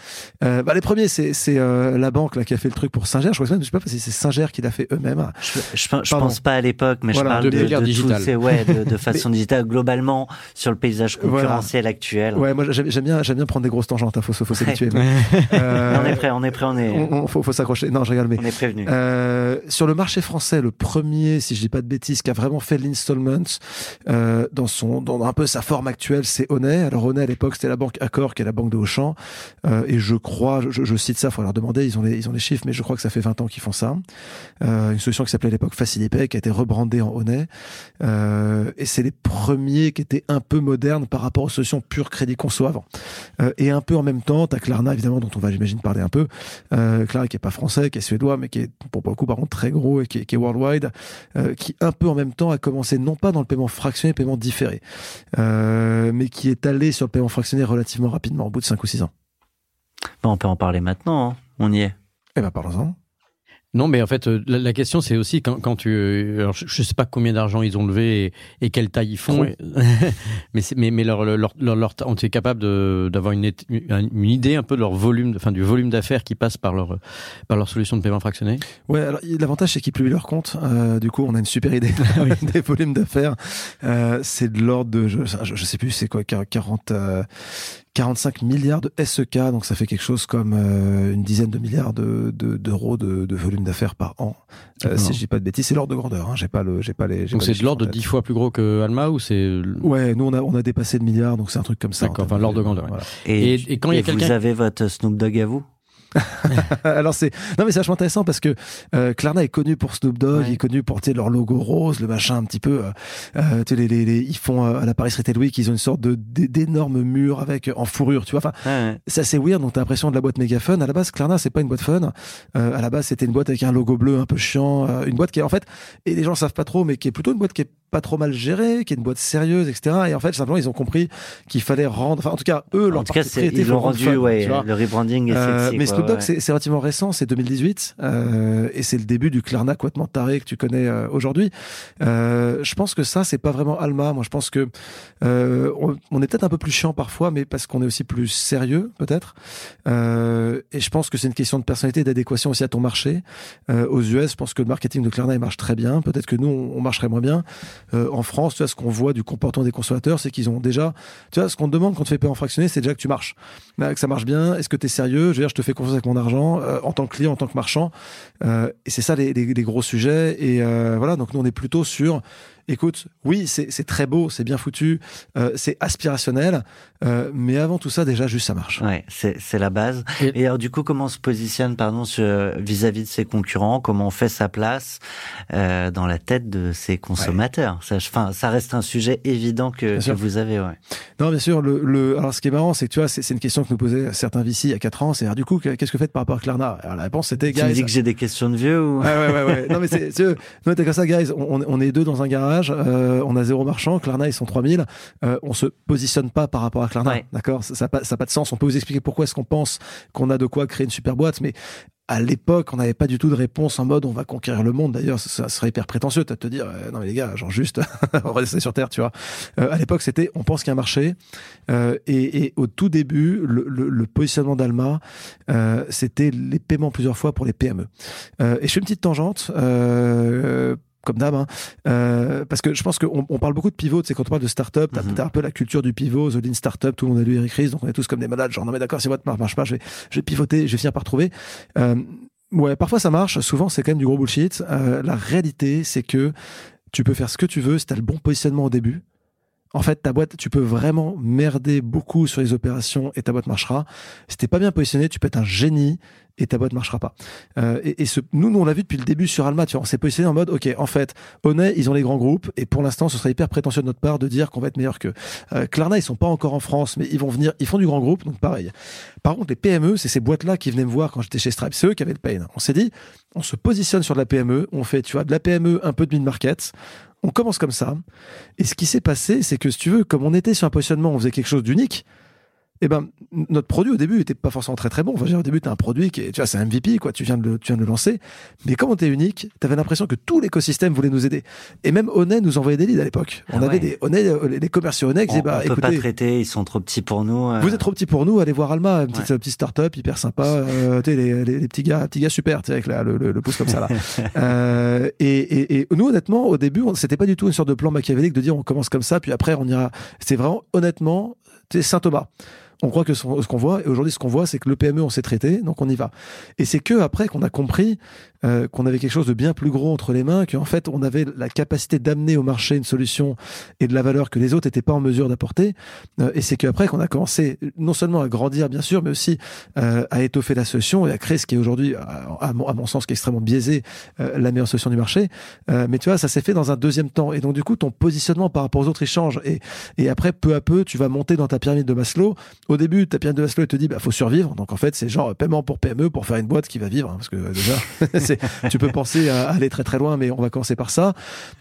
Euh, bah les premiers, c'est euh, la banque là qui a fait le truc pour Singer. Je crois que je sais pas si c'est Singer qui l'a fait eux-mêmes. Je, je, pense pas à l'époque, mais je parle de, de, de ouais, de, de [LAUGHS] façon digitale globalement sur le paysage concurrentiel actuel. Ouais, moi j'aime bien, j'aime bien prendre des grosses tangentes. Il hein, faut, faut s'habituer. [LAUGHS] euh, on est prêt, on est prêt, on est. On, faut, faut s'accrocher. Non, je regarde, mais on est prévenu. Euh, sur le marché français, le premier, si je dis pas de bêtises, qui a vraiment fait l'installment euh, dans son, dans un peu sa forme actuelle, c'est Onet. Alors Onet à l'époque c'était la banque Accor, qui est la banque de Auchan. Euh, et je crois, je, cite ça, faut leur demander, ils ont les, ils ont les chiffres, mais je crois que ça fait 20 ans qu'ils font ça. Euh, une solution qui s'appelait à l'époque Facilipay, qui a été rebrandée en Honnet. Euh, et c'est les premiers qui étaient un peu modernes par rapport aux solutions pure crédit conso avant. Et un peu en même temps, t'as Klarna, évidemment, dont on va, j'imagine, parler un peu. Euh, Klarna qui est pas français, qui est suédois, mais qui est, pour beaucoup, par contre, très gros et qui est, qui est worldwide, qui un peu en même temps a commencé non pas dans le paiement fractionné, paiement différé, mais qui est allé sur le paiement fractionné relativement rapidement, au bout de 5 ou 6 ans. Bon, on peut en parler maintenant, hein. on y est. Eh ben, parlons-en. Non, mais en fait, euh, la, question, c'est aussi quand, quand tu. Euh, alors, je ne sais pas combien d'argent ils ont levé et, quelle taille ils font, [LAUGHS] mais, mais, mais leur, leur, leur, leur, on est capable d'avoir une, une idée un peu de leur volume, enfin, du volume d'affaires qui passe par leur, par leur solution de paiement fractionné Ouais, alors l'avantage, c'est qu'ils publient leur compte. Euh, du coup, on a une super idée [LAUGHS] des volumes d'affaires. Euh, c'est de l'ordre de. Je, je, sais plus, c'est quoi, 40. 45 milliards de SEK, donc ça fait quelque chose comme euh, une dizaine de milliards de, d'euros de, de, volume d'affaires par an. Euh, si je dis pas de bêtises, c'est l'ordre de grandeur. Hein. J'ai pas le, j'ai pas les. Donc c'est de l'ordre de 10 fois plus gros que Alma ou c'est Ouais, nous on a on a dépassé le milliard, donc c'est un truc comme ça. D'accord, enfin l'ordre de grandeur. Voilà. Et, et, quand il y a quelqu'un, vous avez votre Snoop Dogg à vous? [LAUGHS] Alors c'est non mais c'est vachement intéressant parce que euh, Klarna est connu pour Snoop Dogg, il est connu pour leur logo rose, le machin un petit peu. Euh, euh les, les, les, ils font euh, à la Paris Retail Week, ils ont une sorte de d'énormes murs avec en fourrure, tu vois. Enfin, ouais. c'est assez weird. Donc t'as l'impression de la boîte méga fun. À la base, Klarna c'est pas une boîte fun. à la base, c'était une boîte avec un logo bleu un peu chiant, une boîte qui est en fait et les gens savent pas trop, mais qui est plutôt une boîte qui est pas trop mal gérée, qui est une boîte sérieuse, etc. Et en fait, simplement, ils ont compris qu'il fallait rendre. Enfin, en tout cas, eux, leur en tout cas, ils l'ont rendu, ouais, le rebranding est sexy, Mais Snoop Dogg, c'est relativement récent, c'est 2018, euh, et c'est le début du Klarna complètement taré que tu connais euh, aujourd'hui. Euh, je pense que ça, c'est pas vraiment Alma. Moi, je pense que euh, on, on, est peut-être un peu plus chiant parfois, mais parce qu'on est aussi plus sérieux, peut-être. Euh, et je pense que c'est une question de personnalité, d'adéquation aussi à ton marché. Euh, aux US, je pense que le marketing de Klarna il marche très bien. Peut-être que nous, on, on marcherait moins bien. En France, tu vois, ce qu'on voit du comportement des consommateurs, c'est qu'ils ont déjà, tu vois, ce qu'on demande quand tu fais paiement fractionné, c'est déjà que tu marches, que ça marche bien. Est-ce que tu es sérieux? Je veux dire, je te fais confiance avec mon argent. Euh, en tant que client, en tant que marchand. Euh, et c'est ça les, les, gros sujets. Et euh, voilà, donc nous on est plutôt sur écoute, oui, c'est très beau, c'est bien foutu, euh, c'est aspirationnel, euh, mais avant tout ça, déjà, juste ça marche. Ouais, c'est la base. Et, alors, du coup, comment on se positionne, pardon, vis-à-vis de ses concurrents? Comment on fait sa place euh, dans la tête de ses consommateurs? Ça, enfin, ça reste un sujet évident que, que vous avez. Ouais. Non, bien sûr. Le, le, alors, ce qui est marrant, c'est que tu vois, c'est une question que nous posaient certains VC il y a 4 ans. C'est du coup, qu'est-ce que vous faites par rapport à Klarna? Alors, la réponse, c'était, Tu me dis que j'ai des questions de vieux ou? Ouais, ouais, ouais. ouais. non, mais c'est, comme ça, guys. On, on, est deux dans un garage. Euh, on a zéro marchand. Klarna, ils sont 3000. Euh, on se positionne pas par rapport à Klarna. D'accord? Ça n'a pas, pas de sens. On peut vous expliquer pourquoi est-ce qu'on pense qu'on a de quoi créer une super boîte, mais à l'époque, on n'avait pas du tout de réponse en mode on va conquérir le monde. D'ailleurs, ça, serait hyper prétentieux de te dire euh, non mais les gars, genre juste [LAUGHS] on rester sur terre, tu vois. Euh, à l'époque, c'était on pense qu'il y a un marché. Euh, et, et, au tout début, le, le, le positionnement d'Alma, c'était les paiements plusieurs fois pour les PME. Et je fais une petite tangente comme d'hab, hein. euh, parce que je pense qu'on on parle beaucoup de pivot, c'est quand on parle de start-up, t'as mm un peu la culture du pivot, The Lean Startup, tout le monde a lu Eric Ries, donc on est tous comme des malades, genre non mais d'accord, si votre marque marche pas, je vais, je vais pivoter, je vais finir par trouver. Euh, ouais, parfois ça marche, souvent c'est quand même du gros bullshit. Euh, la réalité, c'est que tu peux faire ce que tu veux si t'as le bon positionnement au début. En fait, ta boîte, tu peux vraiment merder beaucoup sur les opérations et ta boîte marchera. Si t'es pas bien positionné, tu peux être un génie et ta boîte marchera pas. Euh, et, et ce, nous, nous, on l'a vu depuis le début sur Alma. Tu vois, on s'est positionné en mode, ok, en fait, Honnet, ils ont les grands groupes, et pour l'instant, ce serait hyper prétentieux de notre part de dire qu'on va être meilleur qu'eux. Euh, Klarna, ils sont pas encore en France, mais ils vont venir, ils font du grand groupe, donc pareil. Par contre, les PME, c'est ces boîtes-là qui venaient me voir quand j'étais chez Stripe. C'est eux qui avaient le pain. On s'est dit, on se positionne sur de la PME, on fait, tu vois, de la PME, un peu de mid-market. On commence comme ça. Et ce qui s'est passé, c'est que si tu veux, comme on était sur un positionnement, on faisait quelque chose d'unique eh ben, notre produit au début était pas forcément très très bon. Enfin, au début, tu as un produit qui est, tu vois, c'est un MVP, quoi. Tu viens de le, tu viens de le lancer. Mais comme on était unique, tu avais l'impression que tout l'écosystème voulait nous aider. Et même Onet nous envoyait des leads à l'époque. On ah avait des euh, les commerciaux Onet qui disaient, bah, on peut pas traiter, ils sont trop petits pour nous. Euh. Vous êtes trop petits pour nous, allez voir Alma, une petite, ouais. petite start-up hyper sympa, euh, tu sais, les, les, les, petits gars, petits gars super, tu sais, avec la, le, le, pouce comme ça, là. [LAUGHS] euh, et, et, et, nous, honnêtement, au début, c'était pas du tout une sorte de plan machiavélique de dire on commence comme ça, puis après on ira. C'est vraiment, honnêtement, Saint Thomas on croit que ce, qu'on voit, et aujourd'hui ce qu'on voit, c'est que le PME, on s'est traité, donc on y va. Et c'est que après qu'on a compris euh, qu'on avait quelque chose de bien plus gros entre les mains, qu'en fait on avait la capacité d'amener au marché une solution et de la valeur que les autres n'étaient pas en mesure d'apporter. Euh, et c'est qu'après qu'on a commencé non seulement à grandir bien sûr, mais aussi euh, à étoffer la solution et à créer ce qui est aujourd'hui, à, mon, sens, qui est extrêmement biaisé, euh, la meilleure solution du marché. Euh, mais tu vois, ça s'est fait dans un deuxième temps. Et donc du coup, ton positionnement par rapport aux autres, il change. Et, et après, peu à peu, tu vas monter dans ta pyramide de Maslow. Au début, ta pyramide de Maslow, elle te dit, bah faut survivre. Donc en fait, c'est genre paiement pour PME pour faire une boîte qui va vivre, hein, parce que déjà, [LAUGHS] tu peux penser à aller très très loin, mais on va commencer par ça.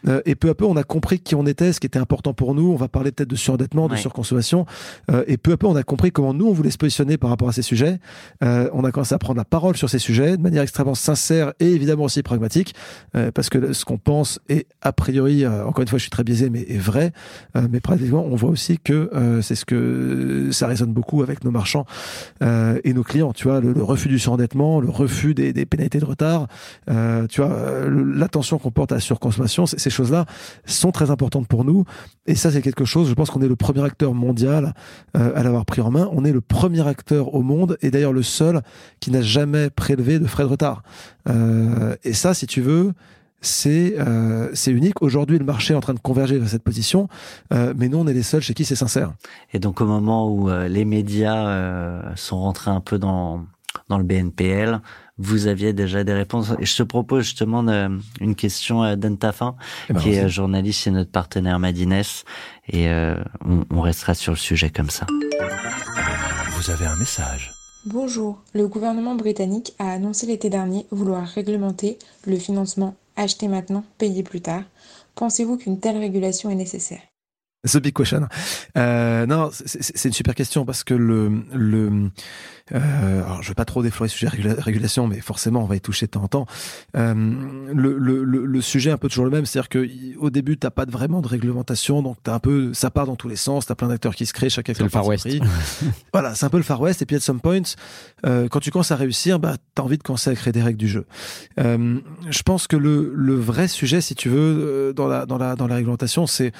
Euh, et peu à peu, on a compris qui on était, ce qui était important pour nous. On va parler peut-être de surendettement, de surconsommation. Euh, et peu à peu, on a compris comment nous, on voulait se positionner par rapport à ces sujets. Euh, on a commencé à prendre la parole sur ces sujets de manière extrêmement sincère et évidemment aussi pragmatique, euh, parce que ce qu'on pense est a priori, euh, encore une fois, je suis très biaisé, mais est vrai. Euh, mais pratiquement, on voit aussi que c'est ce que ça résonne beaucoup avec nos marchands et nos clients. Tu vois, le, le refus du surendettement, le refus des, des pénalités de retard. Euh, tu vois, euh, l'attention qu'on porte à la surconsommation, ces choses-là sont très importantes pour nous. Et ça, c'est quelque chose, je pense qu'on est le premier acteur mondial euh, à l'avoir pris en main. On est le premier acteur au monde, et d'ailleurs le seul qui n'a jamais prélevé de frais de retard. et ça, si tu veux, c'est euh, unique. Aujourd'hui, le marché est en train de converger vers cette position, euh, mais nous, on est les seuls chez qui c'est sincère. Et donc, au moment où les médias sont rentrés un peu dans dans le BNPL, vous aviez déjà des réponses. Et je te propose justement une question euh, d'Antafin, eh ben, qui est journaliste chez notre partenaire Madines, et euh, on, on restera sur le sujet comme ça. Vous avez un message. Bonjour, le gouvernement britannique a annoncé l'été dernier vouloir réglementer le financement acheter maintenant, payer plus tard. Pensez-vous qu'une telle régulation est nécessaire? The big question. Euh, non, c'est une super question parce que le, le euh, alors je vais pas trop déflorer le sujet régulation, mais forcément on va y toucher de temps en temps. Euh, le, le, le, sujet est un peu toujours le même, c'est-à-dire que au début t'as pas vraiment de réglementation, donc t'as un peu, ça part dans tous les sens, t'as plein d'acteurs qui se créent, chaque acteur. le Far West. [LAUGHS] voilà, c'est un peu le Far West. Et puis at some point, euh, quand tu commences à réussir, bah t'as envie de commencer à créer des règles du jeu. Euh, je pense que le, le vrai sujet, si tu veux, euh, dans la dans la dans la réglementation, c'est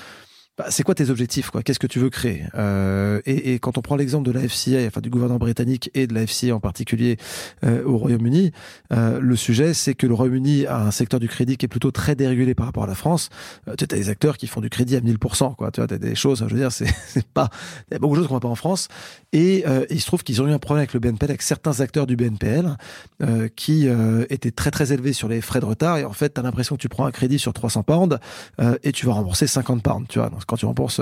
bah, c'est quoi tes objectifs quoi? Qu'est-ce que tu veux créer? Euh, et, et, quand on prend l'exemple de la FCA, enfin du gouvernement britannique et de la FCA en particulier euh, au Royaume-Uni, euh, le sujet c'est que le Royaume-Uni a un secteur du crédit qui est plutôt très dérégulé par rapport à la France. Euh, tu as des acteurs qui font du crédit à 1000%, quoi. Tu vois, as des choses, je veux dire, [LAUGHS] c'est pas, il y a beaucoup de choses qu'on voit pas en France. Et euh, il se trouve qu'ils ont eu un problème avec le BNPL, avec certains acteurs du BNPL euh, qui étaient très très élevés sur les frais de retard. Et en fait, tu as l'impression que tu prends un crédit sur 300 pounds et tu vas rembourser 50 pounds, tu vois. Quand tu rembourses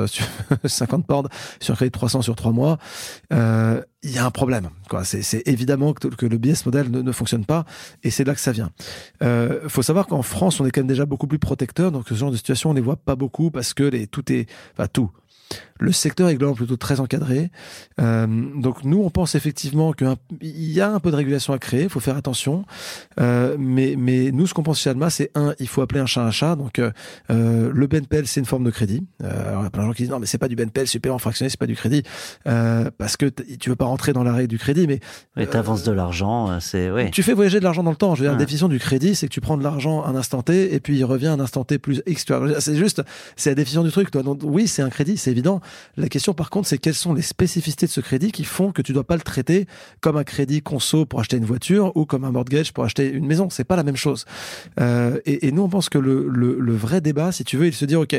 50 pounds sur [LAUGHS] un crédit de 300 sur 3 mois, euh, il y a un problème. C'est, évidemment que, le business model ne, ne, fonctionne pas, et c'est là que ça vient. Euh, faut savoir qu'en France, on est quand même déjà beaucoup plus protecteur, donc ce genre de situation, on les voit pas beaucoup parce que tout est, enfin tout, le secteur est globalement plutôt très encadré. Euh, donc nous, on pense effectivement qu'il y a un peu de régulation à créer, il faut faire attention. Euh, mais, mais nous, ce qu'on pense chez Alma, c'est un, il faut appeler un chat un chat. Donc euh, euh le BNPL, c'est une forme de crédit. Euh, alors, il y a plein de gens qui disent non, mais c'est pas du BNPL, c'est paiement fractionné, c'est pas du crédit, euh, parce que tu veux pas rentrer dans la règle du crédit, mais mais t'avances de l'argent, c'est oui. Tu fais voyager de l'argent dans le temps. Je veux dire, la définition du crédit, c'est que tu prends de l'argent un instant T et puis il revient un instant T plus X. C'est juste, c'est la définition du truc. Toi. Donc oui, c'est un crédit, c'est évident. La question, par contre, c'est quelles sont les spécificités de ce crédit qui font que tu dois pas le traiter comme un crédit conso pour acheter une voiture ou comme un mortgage pour acheter une maison. C'est pas la même chose. Euh, et, nous, on pense que le, vrai débat, si tu veux, il se dit, OK,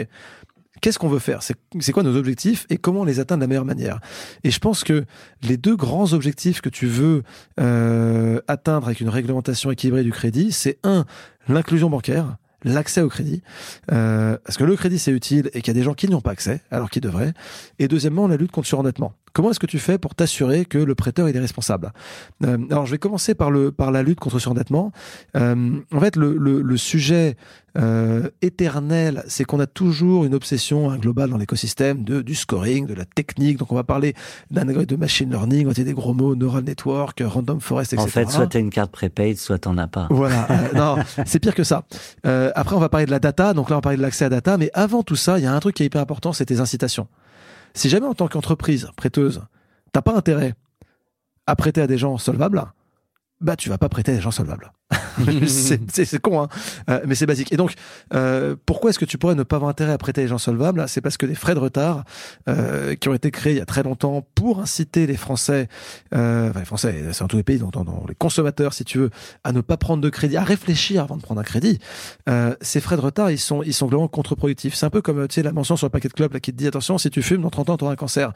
qu'est-ce qu'on veut faire? C'est quoi nos objectifs et comment les atteindre de la meilleure manière? Et je pense que les deux grands objectifs que tu veux euh, atteindre avec une réglementation équilibrée du crédit, c'est un, l'inclusion bancaire l'accès au crédit, euh, parce que le crédit c'est utile et qu'il y a des gens qui n'y ont pas accès alors qu'ils devraient. Et deuxièmement, la lutte contre surendettement. Comment est-ce que tu fais pour t'assurer que le prêteur il est responsable? Euh, Alors je vais commencer par le par la lutte contre le surendettement. Euh, en fait, le, le, le sujet euh, éternel, c'est qu'on a toujours une obsession un globale dans l'écosystème de du scoring, de la technique. Donc on va parler d'un de machine learning, on va dire des gros mots, neural network, random forest, etc. En fait, soit tu as une carte prépaid, soit t'en as pas. Voilà. Euh, non, c'est pire que ça. Euh, après, on va parler de la data. Donc là, on va parler de l'accès à data. Mais avant tout ça, il y a un truc qui est hyper important, c'est tes incitations. Si jamais en tant qu'entreprise prêteuse, t'as pas intérêt à prêter à des gens solvables, bah tu vas pas prêter à des gens solvables. [LAUGHS] c'est con, hein euh, mais c'est basique. Et donc, euh, pourquoi est-ce que tu pourrais ne pas avoir intérêt à prêter les gens solvables? C'est parce que les frais de retard euh, qui ont été créés il y a très longtemps pour inciter les Français, euh, enfin les Français, c'est dans tous les pays, dans, dans, les consommateurs, si tu veux, à ne pas prendre de crédit, à réfléchir avant de prendre un crédit. Euh, ces frais de retard, ils sont, ils sont globalement contre-productifs. C'est un peu comme tu sais la mention sur le paquet de club là, qui te dit attention, si tu fumes dans 30 ans, tu auras un cancer.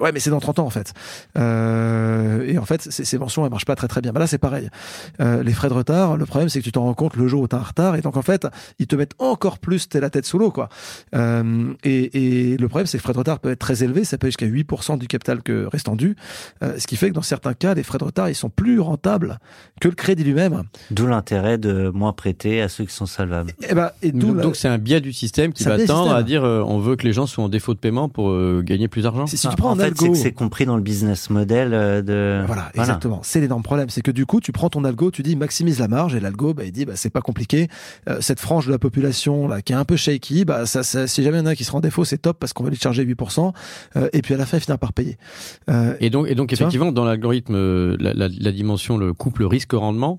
Ouais, mais c'est dans 30 ans en fait. Euh, et en fait, ces mentions, elles marchent pas très très bien. Bah là, c'est pareil. les frais de retard le problème, c'est que tu t'en rends compte le jour où tu es en retard. Et donc, en fait, ils te mettent encore plus la tête sous l'eau. quoi. Euh, et, et, le problème, c'est que les frais de retard peuvent être très élevés. Ça peut aller jusqu'à 8% du capital que restant dû. Euh, ce qui fait que dans certains cas, les frais de retard, ils sont plus rentables que le crédit lui-même. D'où l'intérêt de moins prêter à ceux qui sont salvables. Et, bah, et donc, c'est un biais du système qui va tendre à dire euh, on veut que les gens soient en défaut de paiement pour euh, gagner plus d'argent. Si, tu prends en un fait, c'est compris dans le business model de. Voilà, voilà. exactement. C'est l'énorme problème. C'est que du coup, tu prends ton algo, tu dis maximise la marge et l'algo, bah, il dit, bah, c'est pas compliqué. Euh, cette frange de la population là qui est un peu shaky, bah, ça, ça si jamais il y en a qui se rend défaut, c'est top parce qu'on va lui charger 8%. Euh, et puis à la fin, il finira par payer. Euh, et donc, et donc effectivement, dans l'algorithme, la, la, la, dimension, le couple risque-rendement,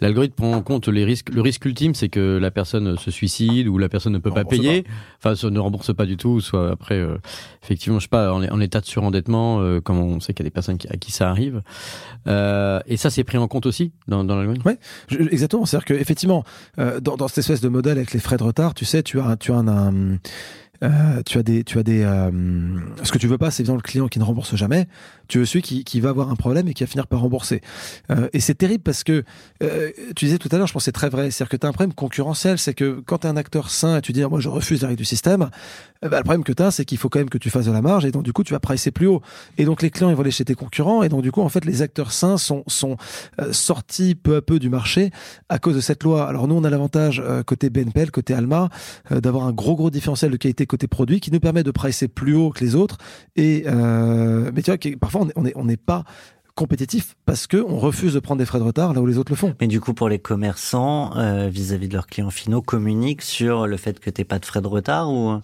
L'algorithme prend en compte les risques. Le risque ultime, c'est que la personne se suicide ou la personne ne peut pas payer, enfin, ne rembourse pas du tout, soit après, euh, effectivement, je sais pas, en, en état de surendettement, euh, comme on sait qu'il y a des personnes qui, à qui ça arrive. Euh, et ça, c'est pris en compte aussi dans, dans l'algorithme? Oui, exactement. C'est-à-dire que effectivement, euh, dans, dans cette espèce de modèle avec les frais de retard, tu sais, tu as, tu as un, un euh, tu as des, tu as des. Euh, ce que tu veux pas, c'est évidemment le client qui ne rembourse jamais. Tu veux celui qui, qui va avoir un problème et qui va finir par rembourser. Euh, et c'est terrible parce que euh, tu disais tout à l'heure, je pense c'est très vrai. C'est-à-dire que tu as un problème concurrentiel, c'est que quand tu es un acteur sain et tu dis moi je refuse la règle du système, bah, le problème que tu as, c'est qu'il faut quand même que tu fasses de la marge et donc du coup tu vas pricer plus haut. Et donc les clients ils vont aller chez tes concurrents et donc du coup en fait les acteurs sains sont sont sortis peu à peu du marché à cause de cette loi. Alors nous on a l'avantage côté BNPL, côté Alma, d'avoir un gros gros différentiel de qualité côté produit qui nous permet de pricer plus haut que les autres. Et euh, mais tu vois, parfois on n'est pas compétitif parce que on refuse de prendre des frais de retard là où les autres le font. Mais du coup, pour les commerçants, euh, vis-à-vis de leurs clients finaux, communiquent sur le fait que tu pas de frais de retard ou?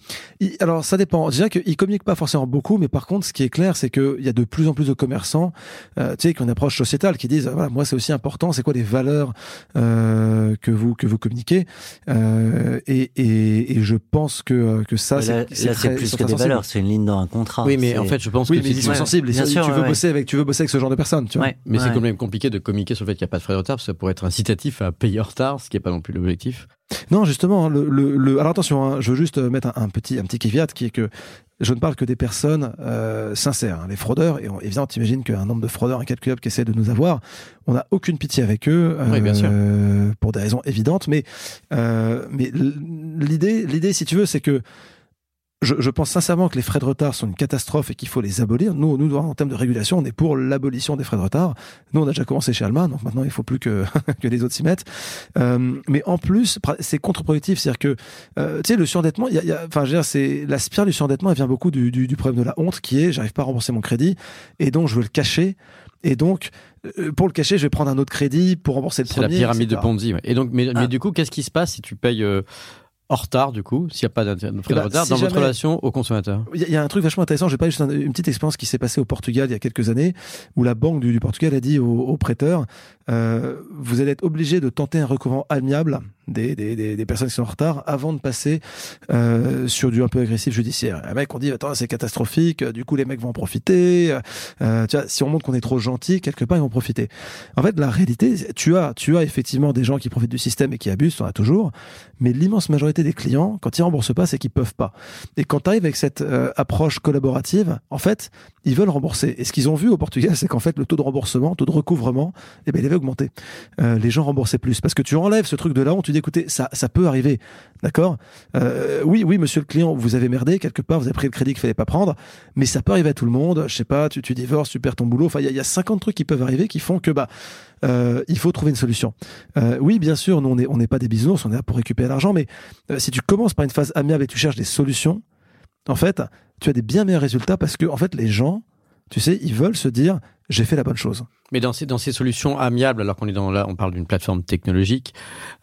Alors, ça dépend. Déjà qu'ils communiquent pas forcément beaucoup, mais par contre, ce qui est clair, c'est qu'il y a de plus en plus de commerçants, euh, tu sais, qui ont une approche sociétale, qui disent, voilà, moi, c'est aussi important, c'est quoi les valeurs euh, que vous que vous communiquez euh, et, et, et, je pense que que ça, c'est là, c'est plus que des valeurs, c'est une ligne dans un contrat. Oui, mais en fait, je pense oui, que mais ils sont sensibles. Bien sûr, tu veux bosser avec, tu veux bosser avec ce genre de tu vois. Mais c'est quand même compliqué de communiquer sur le fait qu'il n'y a pas de frais de retard, parce que ça pourrait être incitatif à payer en retard, ce qui n'est pas non plus l'objectif. Non, justement, le, le, alors attention, hein, je veux juste mettre un, petit un petit caveat qui est que je ne parle que des personnes euh, sincères, hein, les fraudeurs. Et on, évidemment, t'imagines qu'un nombre de fraudeurs incalculable qui essaient de nous avoir, on n'a aucune pitié avec eux, euh, pour des raisons évidentes. Mais euh, mais l'idée, l'idée, si tu veux, c'est que je, je, pense sincèrement que les frais de retard sont une catastrophe et qu'il faut les abolir. Nous, nous, en termes de régulation, on est pour l'abolition des frais de retard. Nous, on a déjà commencé chez Alma, donc maintenant, il faut plus que, [LAUGHS] que les autres s'y mettent. Euh, mais en plus, c'est contre-productif. C'est-à-dire que, euh, tu sais, le surendettement, y a, y a, enfin, c'est la spirale du surendettement, elle vient beaucoup du, du, du problème de la honte, qui est, j'arrive pas à rembourser mon crédit, et donc je veux le cacher. Et donc, euh, pour le cacher, je vais prendre un autre crédit pour rembourser le premier. C'est la pyramide de Ponzi. Et donc, mais, mais, ah. du coup, qu'est-ce qui se passe si tu payes euh, hors retard du coup, s'il n'y a pas de frais de eh ben, retard, dans votre relation au consommateur. Il y, a un truc vachement intéressant, j'ai pas juste une petite expérience qui s'est passée au Portugal il y a quelques années, où la banque du, Portugal a dit aux, aux prêteurs, euh, vous allez être obligé de tenter un recouvrement amiable des, des, des, personnes qui sont en retard avant de passer euh, sur du un peu agressif judiciaire. Un mec, on dit attends c'est catastrophique, du coup les mecs vont en profiter. Euh, tu vois, si on montre qu'on est trop gentil, quelque part ils vont profiter. En fait, la réalité, tu as tu as effectivement des gens qui profitent du système et qui abusent, on a toujours, mais l'immense majorité des clients, quand ils remboursent pas, c'est qu'ils peuvent pas. Et quand tu arrives avec cette euh, approche collaborative, en fait, ils veulent rembourser. Et ce qu'ils ont vu au Portugal, c'est qu'en fait le taux de remboursement, taux de recouvrement, eh ben il avait augmenté. Euh, les gens remboursaient plus parce que tu enlèves ce truc de là, on tu dis écoutez, ça, ça peut arriver, d'accord? Euh, Oui, oui, monsieur le client, vous avez merdé quelque part, vous avez pris le crédit qu'il fallait pas prendre, mais ça peut arriver à tout le monde. Je sais pas, tu, tu divorces, tu perds ton boulot. Enfin, il y, a 50 trucs qui peuvent arriver qui font que bah euh, il faut trouver une solution. Euh, oui, bien sûr, nous on n'est on pas des bisounours, on est là pour récupérer l'argent, mais si tu commences par une phase amiable et tu cherches des solutions, en fait, tu as des bien meilleurs résultats parce que en fait les gens, tu sais, ils veulent se dire j'ai fait la bonne chose. Mais dans ces, dans ces solutions amiables, alors qu'on est dans là, on parle d'une plateforme technologique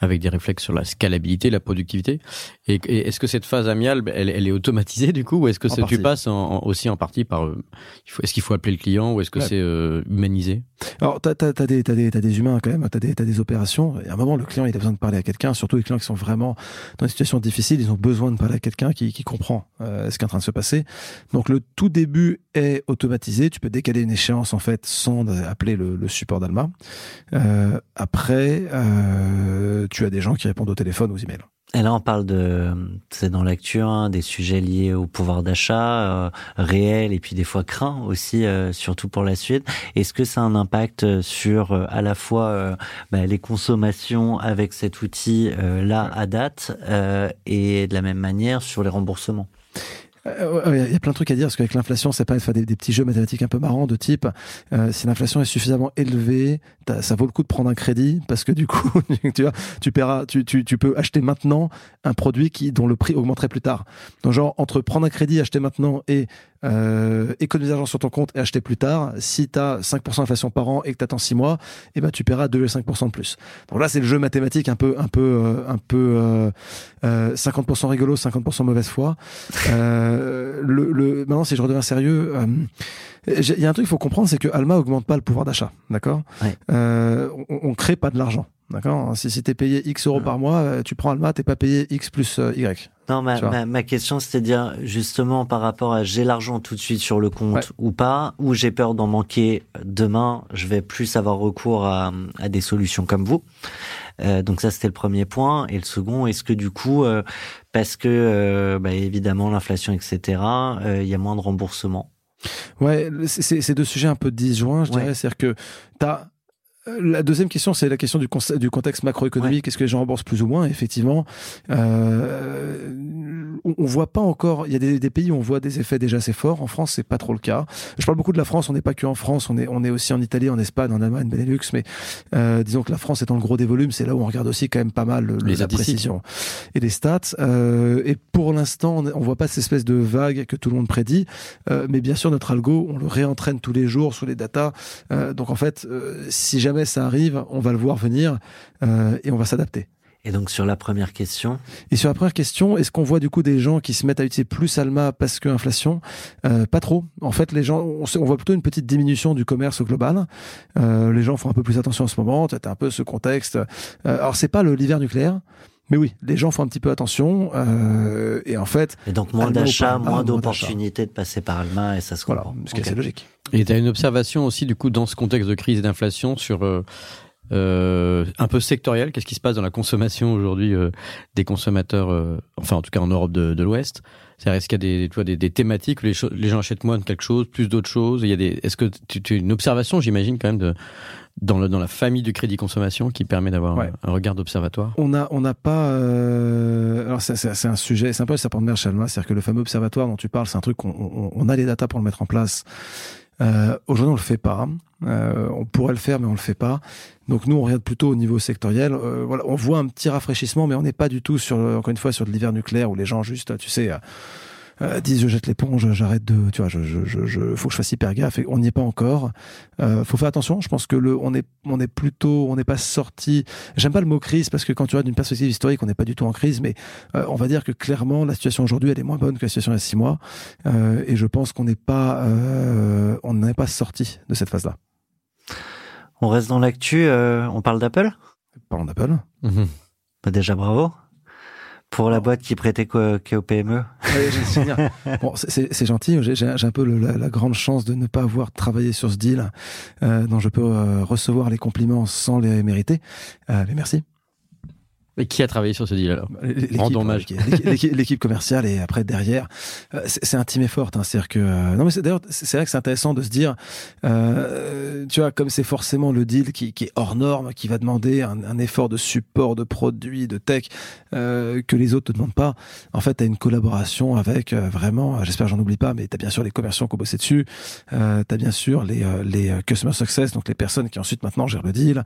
avec des réflexes sur la scalabilité, la productivité. Et, est-ce que cette phase amiable, elle, elle, est automatisée du coup, ou est-ce que ça, tu passes en, aussi en partie par, euh, est-ce qu'il faut appeler le client, ou est-ce que c'est euh, humanisé? Alors, t'as as, as, des, t'as des, des humains quand même, t'as des, as des opérations. Et à un moment, le client, il a besoin de parler à quelqu'un. Surtout les clients qui sont vraiment dans une situation difficile, ils ont besoin de parler à quelqu'un qui, qui comprend euh, ce qui est en train de se passer. Donc, le tout début est automatisé. Tu peux décaler une échéance en fait sans appeler le, support d'Alma euh, après, euh, tu as des gens qui répondent au téléphone, aux emails. Et là, on parle de, c'est dans l'actu, hein, des sujets liés au pouvoir d'achat euh, réel et puis des fois craint aussi, surtout pour la suite. Est-ce que ça a un impact sur à la fois bah, les consommations avec cet outil là à date et de la même manière sur les remboursements? Euh, il y a plein de trucs à dire parce qu'avec l'inflation, ça permet de faire des, petits jeux mathématiques un peu marrants de type euh, si l'inflation est suffisamment élevée, ça vaut le coup de prendre un crédit parce que du coup, [LAUGHS] tu vois, tu paieras, tu, tu, tu peux acheter maintenant un produit qui dont le prix augmenterait plus tard. Donc genre entre prendre un crédit, acheter maintenant et euh, économiser l'argent sur ton compte et acheter plus tard, si tu as 5% d'inflation par an et que tu attends 6 mois, eh ben tu paieras 2,5% de plus. Donc là, c'est le jeu mathématique un peu un peu euh, un peu euh, 50% euh, rigolo, 50% mauvaise foi. Euh, le, le, maintenant, si je redeviens sérieux, il y a un truc qu'il faut comprendre, c'est que Alma augmente pas le pouvoir d'achat, d'accord? On, on crée pas de l'argent. D'accord? Si, si tu es payé X euros par mois, euh, tu prends Alma, t'es pas payé X plus euh, Y. Non, ma, ma, ma, question, c'était de dire justement par rapport à j'ai l'argent tout de suite sur le compte ou pas, ou j'ai peur d'en manquer demain, je vais plus avoir recours à, à des solutions comme vous. Euh, donc ça, c'était le premier point. Et le second, est-ce que du coup, euh, parce que bah, évidemment l'inflation, etc., il y a moins de remboursement Ouais, c'est deux sujets un peu disjoints, je dirais. C'est-à-dire que tu as la deuxième question, c'est la question du, du contexte macroéconomique. Est-ce que les gens remboursent plus ou moins? Effectivement, euh, on, on, voit pas encore. Il y a des, des, pays où on voit des effets déjà assez forts. En France, c'est pas trop le cas. Je parle beaucoup de la France. On n'est pas que en France. On est, on est aussi en Italie, en Espagne, en Allemagne, Benelux. Mais euh, disons que la France étant le gros des volumes, c'est là où on regarde aussi quand même pas mal le, les la précision et les stats. Euh, et pour l'instant, on, on voit pas cette espèce de vague que tout le monde prédit. Euh, mais bien sûr, notre algo, on le réentraîne tous les jours sur les datas. Euh, donc en fait, euh, si jamais ça arrive, on va le voir venir euh, et on va s'adapter. Et donc sur la première question? Et sur la première question, est-ce qu'on voit du coup des gens qui se mettent à utiliser plus Alma parce que inflation? Euh, Pas trop. En fait, les gens, on, on, voit plutôt une petite diminution du commerce au global. Euh, les gens font un peu plus attention en ce moment. Tu as un peu ce contexte. Alors c'est pas l'hiver nucléaire. Mais oui, les gens font un petit peu attention euh, et en fait. Et donc moins d'achat, moins d'opportunités de passer par Alma et ça se comprend. Voilà, ce qui est assez logique. Et tu as une observation aussi du coup dans ce contexte de crise et d'inflation sur euh, euh, un peu sectoriel. Qu'est-ce qui se passe dans la consommation aujourd'hui euh, des consommateurs, euh, enfin en tout cas en Europe de, de l'Ouest? C'est-à-dire est-ce qu'il y a des, tu vois, des, des thématiques où les, les, gens achètent moins de quelque chose, plus d'autres choses? Il y a des, est-ce que tu, tu as une observation, j'imagine quand même de dans, le, dans la famille du crédit consommation qui permet d'avoir ouais. un, un, regard d'observatoire? On a on n'a pas euh... alors c'est, c'est, c'est un sujet c'est un peu le serpent de mer Chalma c'est-à-dire que le fameux observatoire dont tu parles c'est un truc qu'on on, on a les datas pour le mettre en place euh, aujourd'hui, on le fait pas. Euh, on pourrait le faire, mais on le fait pas. Donc nous, on regarde plutôt au niveau sectoriel. Euh, voilà, on voit un petit rafraîchissement, mais on n'est pas du tout sur, encore une fois, sur de l'hiver nucléaire où les gens juste, tu sais. Euh, disent je jette l'éponge, j'arrête de, tu vois, je, je, je, je, faut que je fasse hyper gaffe. Et on n'y est pas encore. Euh, faut faire attention. Je pense que le, on est, on est plutôt, on n'est pas sorti. J'aime pas le mot crise parce que quand tu regardes d'une perspective historique, on n'est pas du tout en crise, mais euh, on va dire que clairement la situation aujourd'hui elle est moins bonne que la situation il y a six mois. Euh, et je pense qu'on n'est pas, euh, on n'est pas sorti de cette phase-là. On reste dans l'actu. Euh, on parle d'Apple? Parlons d'Apple. Mmh. Bah déjà bravo pour la boîte qui prêtait qu'au PME. [LAUGHS] bon, c'est gentil. J'ai un peu le, la, la, grande chance de ne pas avoir travaillé sur ce deal, euh, dont je peux euh, recevoir les compliments sans les mériter. Euh, mais merci. Et qui a travaillé sur ce deal alors Rendons hommage. [LAUGHS] L'équipe commerciale et après derrière, euh, c'est un team effort. Hein, c'est-à-dire que euh, non mais d'ailleurs c'est vrai que c'est intéressant de se dire, euh, tu vois, comme c'est forcément le deal qui, qui, est hors norme, qui va demander un, un effort de support, de produit, de tech euh, que les autres te demandent pas. En fait, t'as une collaboration avec euh, vraiment, j'espère j'en oublie pas, mais t'as bien sûr les commerciants qui ont bossé dessus, euh, t'as bien sûr les les customer success, donc les personnes qui ensuite maintenant gèrent le deal.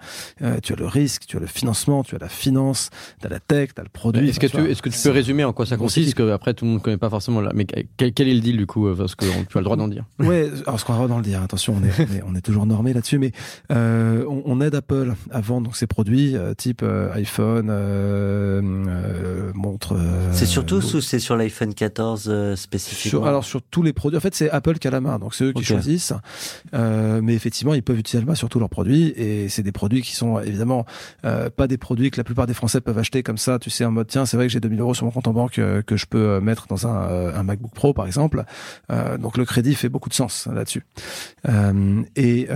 tu as le risque, tu as le financement, tu as la finance t'as la tech, t'as le produit. Est-ce que, tu, est-ce que tu peux résumer en quoi ça consiste Parce que après tout le monde ne connaît pas forcément. Là. Mais quel, quel, est le deal du coup Parce que tu as le droit d'en dire. [LAUGHS] Ouais, alors ce qu'on a le droit d'en dire. Attention, on est, on est, on est toujours normé là-dessus, mais euh, on, on, aide Apple à vendre donc ses produits euh, type euh, iPhone, euh, montre. c'est surtout sous, c'est sur l'iPhone 14 spécifiquement. Sur, alors sur tous les produits. En fait, c'est Apple qui a la main, donc c'est eux qui okay. choisissent. mais effectivement, ils peuvent utiliser Alma sur tous leurs produits, et c'est des produits qui sont évidemment pas des produits que la plupart des Français peuvent acheter comme ça, tu sais, en mode tiens, c'est vrai que j'ai 2000 euros sur mon compte en banque euh, que je peux euh, mettre dans un, euh, un MacBook Pro, par exemple. Euh, donc le crédit fait beaucoup de sens là-dessus. Euh, et,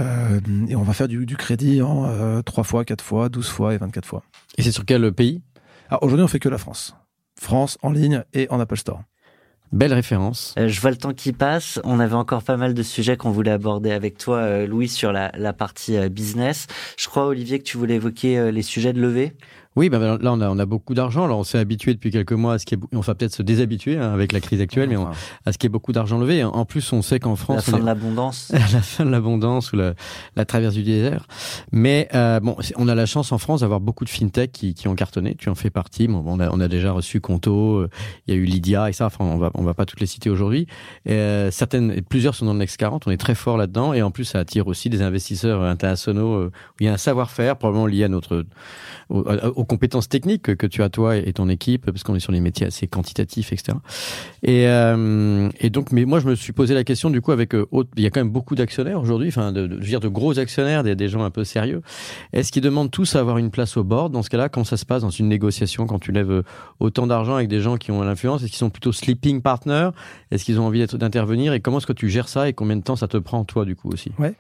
et, on va faire du, du crédit en 3 fois, 4 fois, 12 fois et 24 fois. Et c'est sur quel pays? Alors aujourd'hui, on fait que la France. France en ligne et en Apple Store. Belle référence. Euh, je vois le temps qui passe. On avait encore pas mal de sujets qu'on voulait aborder avec toi, euh, Louis, sur la, la partie euh, business. Je crois, Olivier, que tu voulais évoquer les sujets de levée. Oui, ben là on a, on a beaucoup d'argent. Alors on s'est habitué depuis quelques mois à ce qui est, on va peut-être se déshabituer hein, avec la crise actuelle, mais on, à ce qui est beaucoup d'argent levé. En plus, on sait qu'en France, la fin de l'abondance, [LAUGHS] la fin de l'abondance ou la, la, traverse du désert. Mais euh, bon, on a la chance en France d'avoir beaucoup de fintech qui, qui ont cartonné. Tu en fais partie. Bon, on a, on a déjà reçu Conto, il y a eu Lydia et ça. Enfin, on va, on va pas toutes les citer aujourd'hui. Euh, certaines, plusieurs sont dans le Next 40. On est très fort là-dedans et en plus, ça attire aussi des investisseurs internationaux euh, où il y a un savoir-faire probablement lié à notre aux, compétences techniques que, tu as toi et ton équipe, parce qu'on est sur des métiers assez quantitatifs, etc. Et, euh, et donc, mais moi, je me suis posé la question du coup avec, euh, il y a quand même beaucoup d'actionnaires aujourd'hui, enfin, de, je veux dire de gros actionnaires, des, des gens un peu sérieux. Est-ce qu'ils demandent tous à avoir une place au board? Dans ce cas-là, quand ça se passe dans une négociation, quand tu lèves euh, autant d'argent avec des gens qui ont l'influence, est-ce qu'ils sont plutôt sleeping partners? Est-ce qu'ils ont envie d'intervenir? Et comment est-ce que tu gères ça Et combien de temps ça te prend toi du coup aussi? Ouais,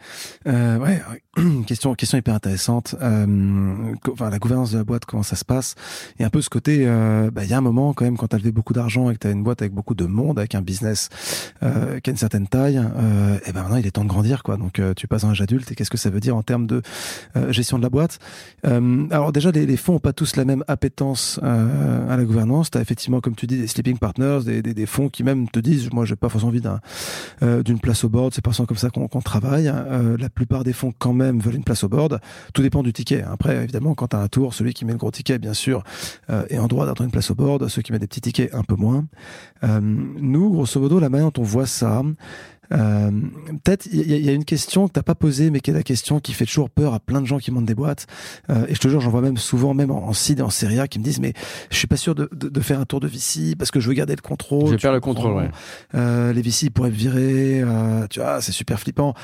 euh, ouais. [CLEARS THROAT] question, question hyper intéressante. Euh, la gouvernance de la boîte comment ça se passe. Et un peu ce côté, bah, il y a un moment quand même quand tu as levé beaucoup d'argent et que tu as une boîte avec beaucoup de monde, avec un business qui a une certaine taille, et ben maintenant il est temps de grandir quoi. Donc tu passes un âge adulte et qu'est-ce que ça veut dire en termes de gestion de la boîte? Alors déjà les, fonds ont pas tous la même appétence à la gouvernance. Tu as effectivement comme tu dis des sleeping partners, des, des, fonds qui même te disent moi j'ai pas forcément envie d'un d'une place au board, c'est pas comme ça qu'on travaille. Euh, la plupart des fonds quand même veulent une place au board. Tout dépend du ticket. Après, évidemment, quand tu as un tour, celui qui met le gros ticket, bien sûr, euh, est en droit d'avoir une place au board. Ceux qui mettent des petits tickets, un peu moins. Euh, nous, grosso modo, la manière dont on voit ça, euh, Peut-être il y, y, a une question que t'as pas posée, mais qui est la question qui fait toujours peur à plein de gens qui montent des boîtes. Euh, et je te jure, j'en vois même souvent, même en, en CID et en Serie A, qui me disent mais je suis pas sûr de, de, de, faire un tour de VC parce que je veux garder le contrôle. Je vais faire le contrôle. Ouais. Euh, les VC pourraient virer. Euh, tu vois, c'est super flippant.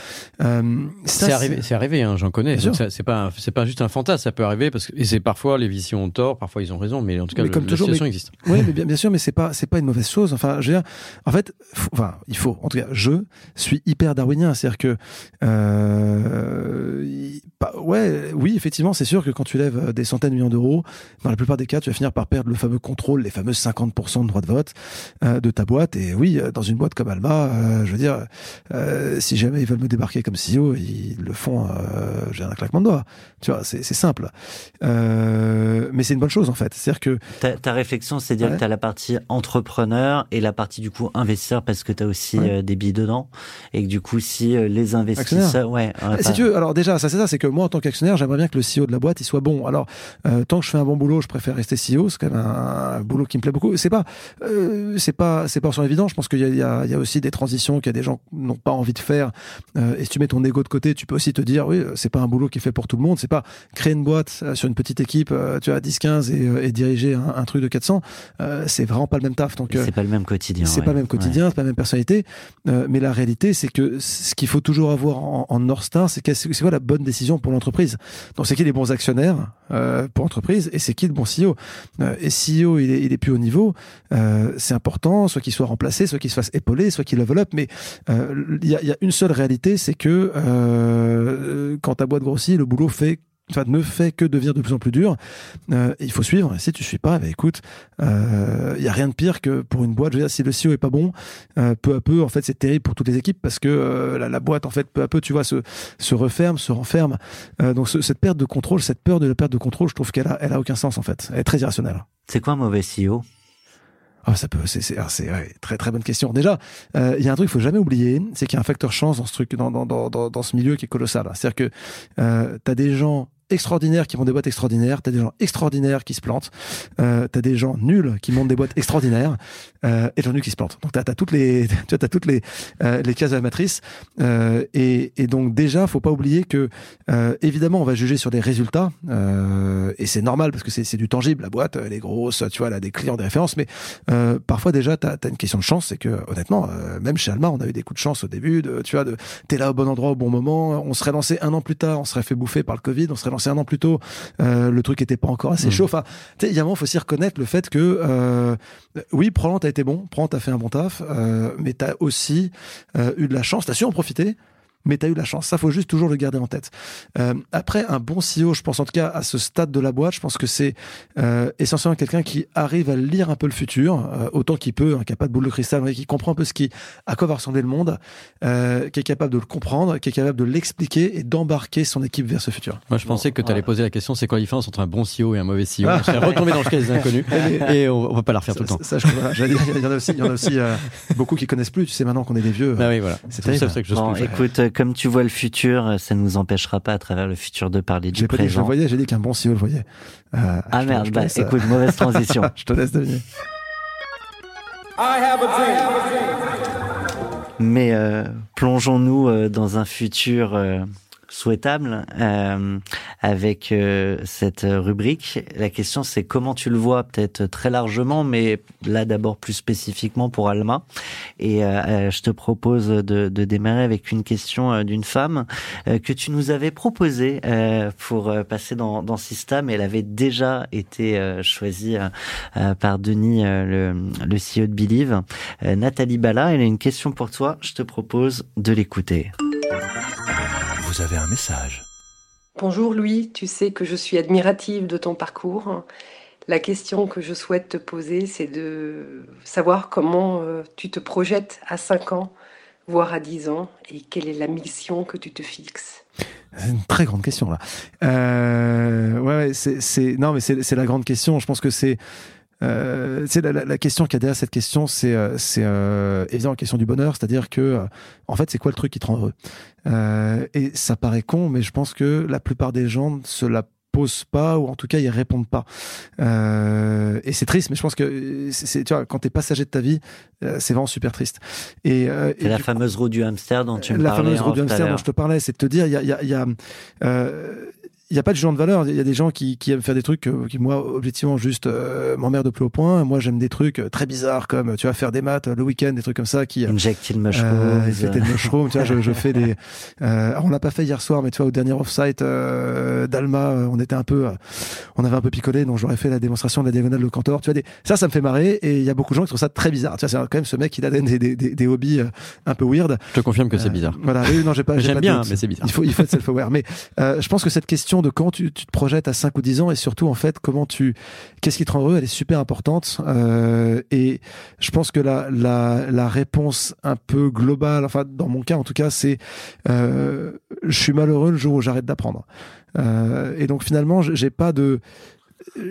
Euh, c'est arrivé, c'est arrivé. Hein, J'en connais. C'est pas c'est pas juste un fantasme. Ça peut arriver parce que et c'est parfois les VC ont tort, parfois ils ont raison, mais en tout cas mais comme le, toujours, la situation mais, existe. Oui, mais bien, bien sûr, mais c'est pas c'est pas une mauvaise chose. Enfin, je veux dire, en fait, faut, enfin, il faut. En tout cas, je suis hyper darwinien, c'est-à-dire que euh, bah, ouais, oui, effectivement, c'est sûr que quand tu lèves des centaines de millions d'euros, dans la plupart des cas, tu vas finir par perdre le fameux contrôle, les fameux 50% de droits de vote euh, de ta boîte. Et oui, dans une boîte comme Alma, euh, je veux dire, euh, si jamais ils veulent me débarquer comme CEO, ils le font, euh, j'ai un claquement de doigts. Tu vois, c'est simple. Euh, mais c'est une bonne chose en fait. C'est-à-dire que ta, ta réflexion, c'est dire ouais. que tu as la partie entrepreneur et la partie du coup investisseur parce que tu as aussi ouais. des billes dedans et que du coup si les investisseurs, ouais. Si tu veux, alors déjà, ça c'est ça, c'est que moi en tant qu'actionnaire, j'aimerais bien que le CEO de la boîte il soit bon. Alors euh, tant que je fais un bon boulot, je préfère rester CEO. C'est quand même un, un, boulot qui me plaît beaucoup. C'est pas, euh, c'est pas, c'est pas forcément évident. Je pense qu'il y, y, y a, aussi des transitions qu'il y a des gens n'ont pas envie de faire. Euh, et si tu mets ton ego de côté, tu peux aussi te dire, oui, c'est pas un boulot qui est fait pour tout le monde. C'est pas créer une boîte euh, sur une petite équipe, euh, tu as 10-15 et, et, diriger un, un, truc de 400. c'est vraiment pas le même taf. Donc c'est pas le même quotidien. C'est ouais. pas le même quotidien, ouais. c'est pas la même personnalité. mais la réalité, c'est que ce qu'il faut toujours avoir en, North Star, c'est c'est quoi la bonne décision pour l'entreprise? Donc c'est qui les bons actionnaires euh, pour l'entreprise et c'est qui le bon CEO. Euh, et CEO, il est, il est plus haut niveau. Euh, c'est important, soit qu'il soit remplacé, soit qu'il se fasse épauler, soit qu'il level up. Mais il y a, y, a, une seule réalité, c'est que quand ta boîte grossit, le boulot fait enfin, ne fait que devenir de plus en plus dur. Euh, il faut suivre. Et si tu suis pas, bah, écoute, il euh, y a rien de pire que pour une boîte. Je veux dire, si le CEO est pas bon, euh, peu à peu, en fait, c'est terrible pour toutes les équipes parce que euh, la, la, boîte, en fait, peu à peu, tu vois, se, se referme, se renferme. Donc, ce, cette perte de contrôle, cette peur de la perte de contrôle, je trouve qu'elle a, elle a aucun sens en fait. Elle est très irrationnelle. C'est quoi un mauvais CEO ah, ça peut, c'est, c'est, ouais, très très bonne question. Déjà, il euh, y a un truc qu'il faut jamais oublier, c'est qu'il y a un facteur chance dans ce truc, dans dans dans ce milieu qui est colossal. C'est-à-dire que euh, t'as des gens extraordinaires qui montent des boîtes extraordinaires, t'as des gens extraordinaires qui se plantent, euh, t'as des gens nuls qui montent des boîtes extraordinaires. Euh, et des gens nuls qui se plantent. Donc t'as as toutes les, [LAUGHS] tu t'as toutes les euh, les cases de la matrice. Euh, et, et donc déjà faut pas oublier que euh, évidemment on va juger sur les résultats. Euh, et c'est normal parce que c'est du tangible. La boîte elle est grosse, tu vois, elle a des clients, des références, mais parfois déjà t'as as une question de chance, c'est que honnêtement même chez Alma on a eu des coups de chance au début, de tu vois, de t'es là au bon endroit au bon moment, on serait lancé un an plus tard, on serait fait bouffer par le Covid, on serait lancé un an plus tôt, euh, le truc était pas encore assez mmh. chaud. Enfin, tu sais, il y a un moment, faut aussi reconnaître le fait que, euh, oui, probablement t'as été bon, probablement t'as fait un bon taf, euh, mais t'as aussi eu de la chance, t'as su en profiter mais tu as eu la chance. Ça, faut juste toujours le garder en tête. Euh, après, un bon CEO, je pense en tout cas à ce stade de la boîte, je pense que c'est euh, essentiellement quelqu'un qui arrive à lire un peu le futur, euh, autant qu'il peut, hein, qui n'a pas de boule de cristal, mais qui comprend un peu ce qui, à quoi va ressembler le monde, euh, qui est capable de le comprendre, qui est capable de l'expliquer et d'embarquer son équipe vers ce futur. Moi, je bon, pensais que tu allais poser la question, c'est quoi la différence entre un bon CEO et un mauvais CEO Je serais retombé dans le cas des inconnus [LAUGHS] et on, on va pas la refaire ça, tout le temps. Ça, je, il y en a aussi, il y en a aussi euh, beaucoup qui connaissent plus. Tu sais maintenant qu'on est des vieux. Ah oui, voilà. C'est ça, ça que je bon, écoute, comme tu vois le futur, ça ne nous empêchera pas à travers le futur de parler du j'ai présent. Pas dit que je le voyais, j'ai dit qu'un bon CEO le voyait. Euh, ah merde, bah, laisse, écoute, mauvaise transition. [LAUGHS] je te laisse deviner. I have a dream. Mais euh, plongeons-nous dans un futur euh, souhaitable euh, avec euh, cette rubrique. La question c'est comment tu le vois peut-être très largement, mais là d'abord plus spécifiquement pour Alma. Et euh, je te propose de, de, démarrer avec une question euh, d'une femme euh, que tu nous avais proposée euh, pour passer dans, dans System. Elle avait déjà été choisie par Denis, le, le CEO de Believe. Nathalie Bala, elle a une question pour toi. Je te propose de l'écouter. Vous avez un message. Bonjour Louis, tu sais que je suis admirative de ton parcours. La question que je souhaite te poser, c'est de savoir comment euh, tu te projettes à 5 ans, voire à 10 ans, et quelle est la mission que tu te fixes. C'est une très grande question là. Euh, ouais, c'est non, mais c'est la grande question. Je pense que c'est euh, la, la, la, question qu'il y a derrière cette question, c'est euh, c'est euh, évidemment la question du bonheur, c'est-à-dire que euh, en fait, c'est quoi le truc qui te rend heureux? Euh, Et ça paraît con, mais je pense que la plupart des gens se la posent pas ou en tout cas ils répondent pas. Euh, et c'est triste, mais je pense que c'est tu vois quand t'es passager de ta vie, euh, c'est vraiment super triste. Et, euh, et la fameuse roue du hamster dont tu me la parlais. La fameuse roue du hamster dont je te parlais, c'est de te dire il y a y a, y a euh, il n'y a pas de jugement de valeur. Il y a des gens qui, qui aiment faire des trucs euh, qui, moi, objectivement, juste euh, m'emmerdent plus au point. Moi, j'aime des trucs euh, très bizarres comme, tu vois, faire des maths le week-end, des trucs comme ça qui. Injectil mushroom. Euh, le mushroom, tu vois, je, je fais des. [LAUGHS] Euh, on l'a pas fait hier soir, mais tu vois, au dernier off-site euh, d'Alma, on était un peu, on avait un peu picolé, donc j'aurais fait la démonstration de la diagonale de Cantor. Tu vois, des, ça, ça me fait marrer, et il y a beaucoup de gens qui trouvent ça très bizarre. Tu vois, c'est quand même ce mec qui a des, des, des, des hobbies un peu weird. Je te confirme que c'est bizarre. Voilà, oui, non, j'ai pas. J'aime bien, mais c'est bizarre. Il faut, il faut être self-aware. mais je pense que cette question de quand tu, te projettes à 5 ou 10 ans et surtout en fait comment tu qu'est-ce qui te rend heureux elle est super importante euh, et je pense que la, la, la réponse un peu globale enfin dans mon cas en tout cas c'est euh, je suis malheureux le jour où j'arrête d'apprendre. Euh, et donc finalement j'ai pas de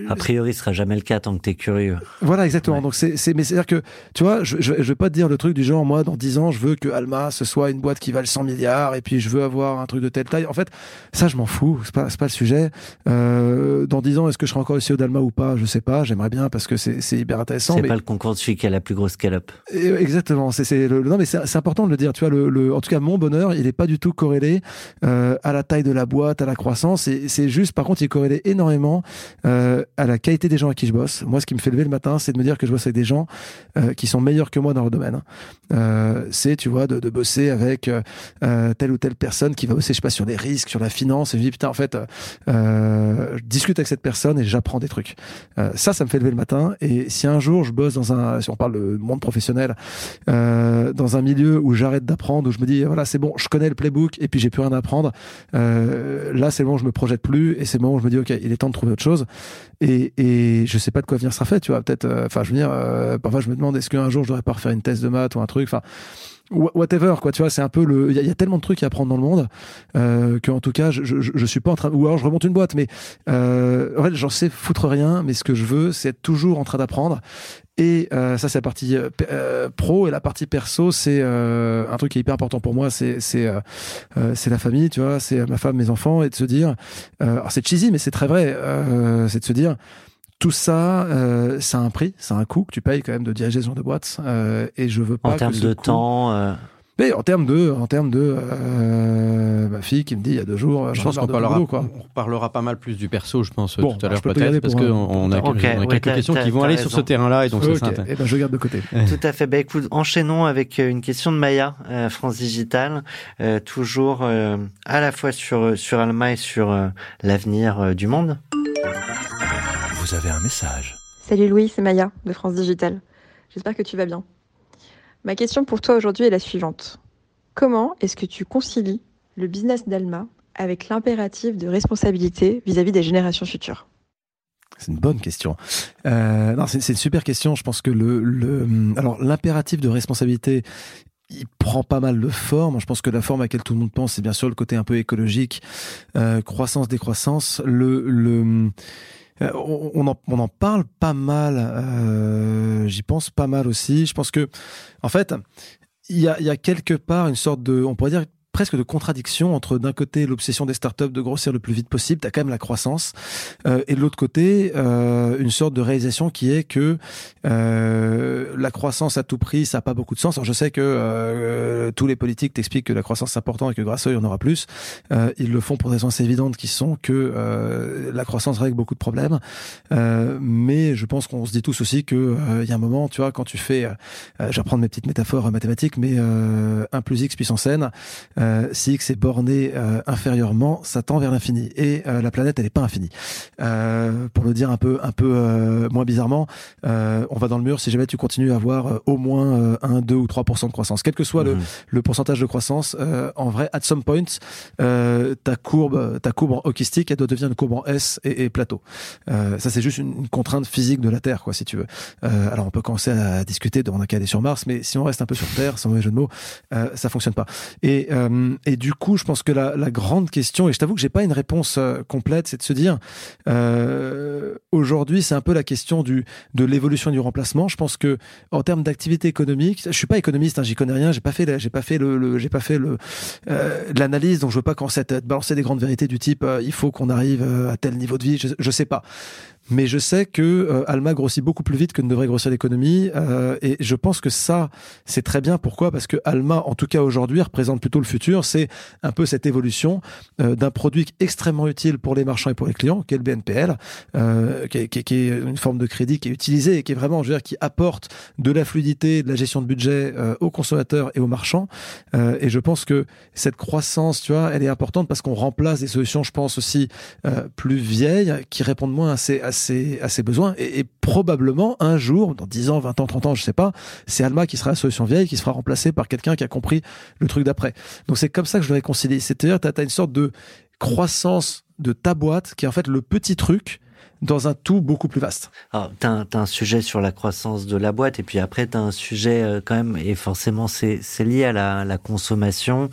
a priori, ce sera jamais le cas tant que tu es curieux. Voilà, exactement. Ouais. Donc c'est, c'est, mais c'est-à-dire que, tu vois, je, je, je vais pas te dire le truc du genre, moi, dans 10 ans, je veux que Alma, ce soit une boîte qui vale 100 milliards, et puis je veux avoir un truc de telle taille. En fait, ça, je m'en fous. C'est pas, c'est pas le sujet. Euh, dans 10 ans, est-ce que je serai encore CEO d'Alma ou pas? Je sais pas. J'aimerais bien parce que c'est, c'est hyper intéressant. C'est mais... pas le concours de celui qui a la plus grosse scale-up. Exactement. C'est, c'est le, non, mais c'est, important de le dire. Tu vois, le, le, en tout cas, mon bonheur, il est pas du tout corrélé, euh, à la taille de la boîte, à la croissance. Et c'est juste, par contre, il est corrélé énormément, euh, à la qualité des gens à qui je bosse. Moi, ce qui me fait lever le matin, c'est de me dire que je bosse avec des gens euh, qui sont meilleurs que moi dans leur domaine. Euh, c'est, tu vois, de, de bosser avec euh, telle ou telle personne qui va bosser, je sais pas, sur les risques, sur la finance. Et je me dis, putain, en fait, je discute avec cette personne et j'apprends des trucs. ça, ça me fait lever le matin. Et si un jour je bosse dans un, si on parle de monde professionnel, dans un milieu où j'arrête d'apprendre, où je me dis, voilà, c'est bon, je connais le playbook et puis j'ai plus rien à apprendre, là, c'est le moment où je me projette plus et c'est le moment où je me dis, ok, il est temps de trouver autre chose. Et, et je sais pas de quoi venir sera fait, tu vois. Peut-être, enfin, euh, je veux dire, euh, parfois je me demande est-ce qu'un jour je devrais pas refaire une thèse de maths ou un truc, enfin, whatever, quoi. Tu vois, c'est un peu le. Il y, a tellement de trucs à apprendre dans le monde euh, que, en tout cas, je, je, je, suis pas en train. Ou alors je remonte une boîte, mais euh, en fait, j'en sais foutre rien. Mais ce que je veux, c'est être toujours en train d'apprendre. Et euh, ça, c'est la partie euh, pro et la partie perso, c'est euh, un truc qui est hyper important pour moi. C'est c'est c'est la famille, tu vois, c'est ma femme, mes enfants, et de se dire. alors c'est cheesy, mais c'est très vrai. c'est de se dire tout ça, euh, ça a un prix, ça a un coût que tu payes quand même de diriger ce genre de boîte. Euh, et je veux pas. En termes de coût... temps. Euh... Mais en termes de, en termes de, euh, ma fille qui me dit il y a deux jours, je pense qu'on parlera, boulot, on parlera pas mal plus du perso, je pense bon, tout à l'heure peut-être, parce qu'on on a, okay, on a ouais, quelques questions qui vont aller raison. sur ce terrain-là et donc okay. ça eh ben, je garde de côté. Tout à fait. Bah, écoute, enchaînons avec une question de Maya, euh, France Digital, euh, toujours euh, à la fois sur sur Alma et sur euh, l'avenir du monde. Un message. Salut Louis, c'est Maya de France Digital. J'espère que tu vas bien. Ma question pour toi aujourd'hui est la suivante. Comment est-ce que tu concilies le business d'Alma avec l'impératif de responsabilité vis-à-vis -vis des générations futures? C'est une bonne question. Euh, non, c'est, c'est une super question. Je pense que le, le alors l'impératif de responsabilité, il prend pas mal de formes. Je pense que la forme à laquelle tout le monde pense, c'est bien sûr le côté un peu écologique, euh, croissance, décroissance. Le, le euh, on, on, en, parle pas mal. Euh, J'y pense pas mal aussi. Je pense que, en fait, il y a, y a quelque part une sorte de, on pourrait dire presque de contradiction entre d'un côté l'obsession des startups de grossir le plus vite possible, t'as quand même la croissance, euh, et de l'autre côté euh, une sorte de réalisation qui est que euh, la croissance à tout prix, ça n'a pas beaucoup de sens. Alors je sais que euh, tous les politiques t'expliquent que la croissance c'est important et que grâce à eux il y en aura plus. Euh, ils le font pour des raisons assez évidentes qui sont que euh, la croissance règle beaucoup de problèmes, mais je pense qu'on se dit tous aussi que il y a un moment, tu vois, quand tu fais, je vais reprendre mes petites métaphores mathématiques, mais 1 plus x puissance n euh, si x est borné euh, inférieurement, ça tend vers l'infini. Et euh, la planète, elle n'est pas infinie. pour le dire un peu, un peu moins bizarrement, on va dans le mur si jamais tu continues à avoir au moins 1, 2 ou 3% de croissance. Quel que soit le, mhm. le, pourcentage de croissance, en vrai, at some point, ta courbe, ta courbe en hockey elle doit devenir une courbe en S et, et plateau. ça, c'est juste une, une, contrainte physique de la Terre, quoi, si tu veux. alors, on peut commencer à discuter de on a qu'à aller sur Mars, mais si on reste un peu sur Terre, sans mauvais jeu de mots, ça fonctionne pas. Et, et du coup, je pense que la, la grande question, et je t'avoue que j'ai pas une réponse euh, complète, c'est de se dire euh, aujourd'hui, c'est un peu la question du de l'évolution du remplacement. Je pense que en termes d'activité économique, je suis pas économiste, hein, j'y connais rien, j'ai pas fait, j'ai pas fait le, j'ai pas fait le euh, l'analyse, donc je veux pas commencer à balancer des grandes vérités du type euh, il faut qu'on arrive euh, à tel niveau de vie. Je, je sais pas. Mais je sais que euh, Alma grossit beaucoup plus vite que ne devrait grossir l'économie. Euh, et je pense que ça, c'est très bien. Pourquoi? Parce que Alma, en tout cas aujourd'hui, représente plutôt le futur. C'est un peu cette évolution euh, d'un produit extrêmement utile pour les marchands et pour les clients, qui est le BNPL, euh, qui, est, qui, est, une forme de crédit qui est utilisée et qui est vraiment, je veux dire, qui apporte de la fluidité, de la gestion de budget euh, aux consommateurs et aux marchands. Euh, et je pense que cette croissance, tu vois, elle est importante parce qu'on remplace des solutions, je pense aussi plus vieilles, qui répondent moins à ces, à à ses, besoins. Et, probablement, un jour, dans 10 ans, 20 ans, 30 ans, je sais pas, c'est Alma qui sera la solution vieille, qui sera remplacée par quelqu'un qui a compris le truc d'après. Donc c'est comme ça que je le réconcilie. C'est-à-dire, tu as, une sorte de croissance de ta boîte qui est en fait le petit truc dans un tout beaucoup plus vaste. Alors, tu as, un sujet sur la croissance de la boîte, et puis après, tu as un sujet euh, quand même, et forcément, c'est lié à la, la consommation.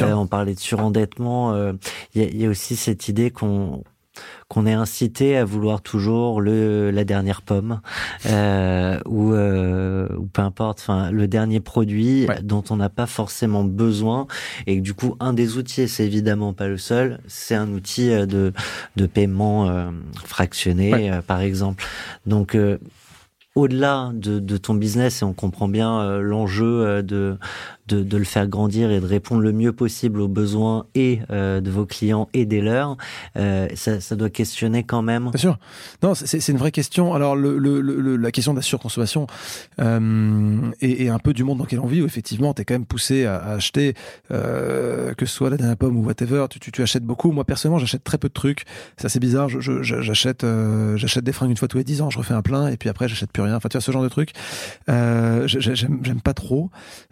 Euh, on parlait de surendettement. Euh, il y, a aussi cette idée qu'on qu'on est incité à vouloir toujours le la dernière pomme euh, ou euh, ou peu importe, enfin le dernier produit dont on n'a pas forcément besoin. Et du coup un des outils, c'est évidemment pas le seul, c'est un outil euh, de de paiement euh, fractionné par exemple. Donc au-delà de, de, ton business et on comprend bien l'enjeu de de, de, le faire grandir et de répondre le mieux possible aux besoins et euh, de vos clients et des leurs, euh, ça, ça, doit questionner quand même. Bien sûr. Non, c'est une vraie question. Alors, le, le, la question de la surconsommation euh, et, et, un peu du monde dans lequel on vit, où effectivement, tu es quand même poussé à, à acheter, euh, que ce soit la dernière pomme ou whatever, tu, tu, tu achètes beaucoup. Moi, personnellement, j'achète très peu de trucs. C'est assez bizarre. J'achète euh, j'achète des fringues une fois tous les 10 ans, je refais un plein, et puis après, j'achète plus rien. Enfin, tu vois, ce genre de trucs. Euh, J'aime pas trop.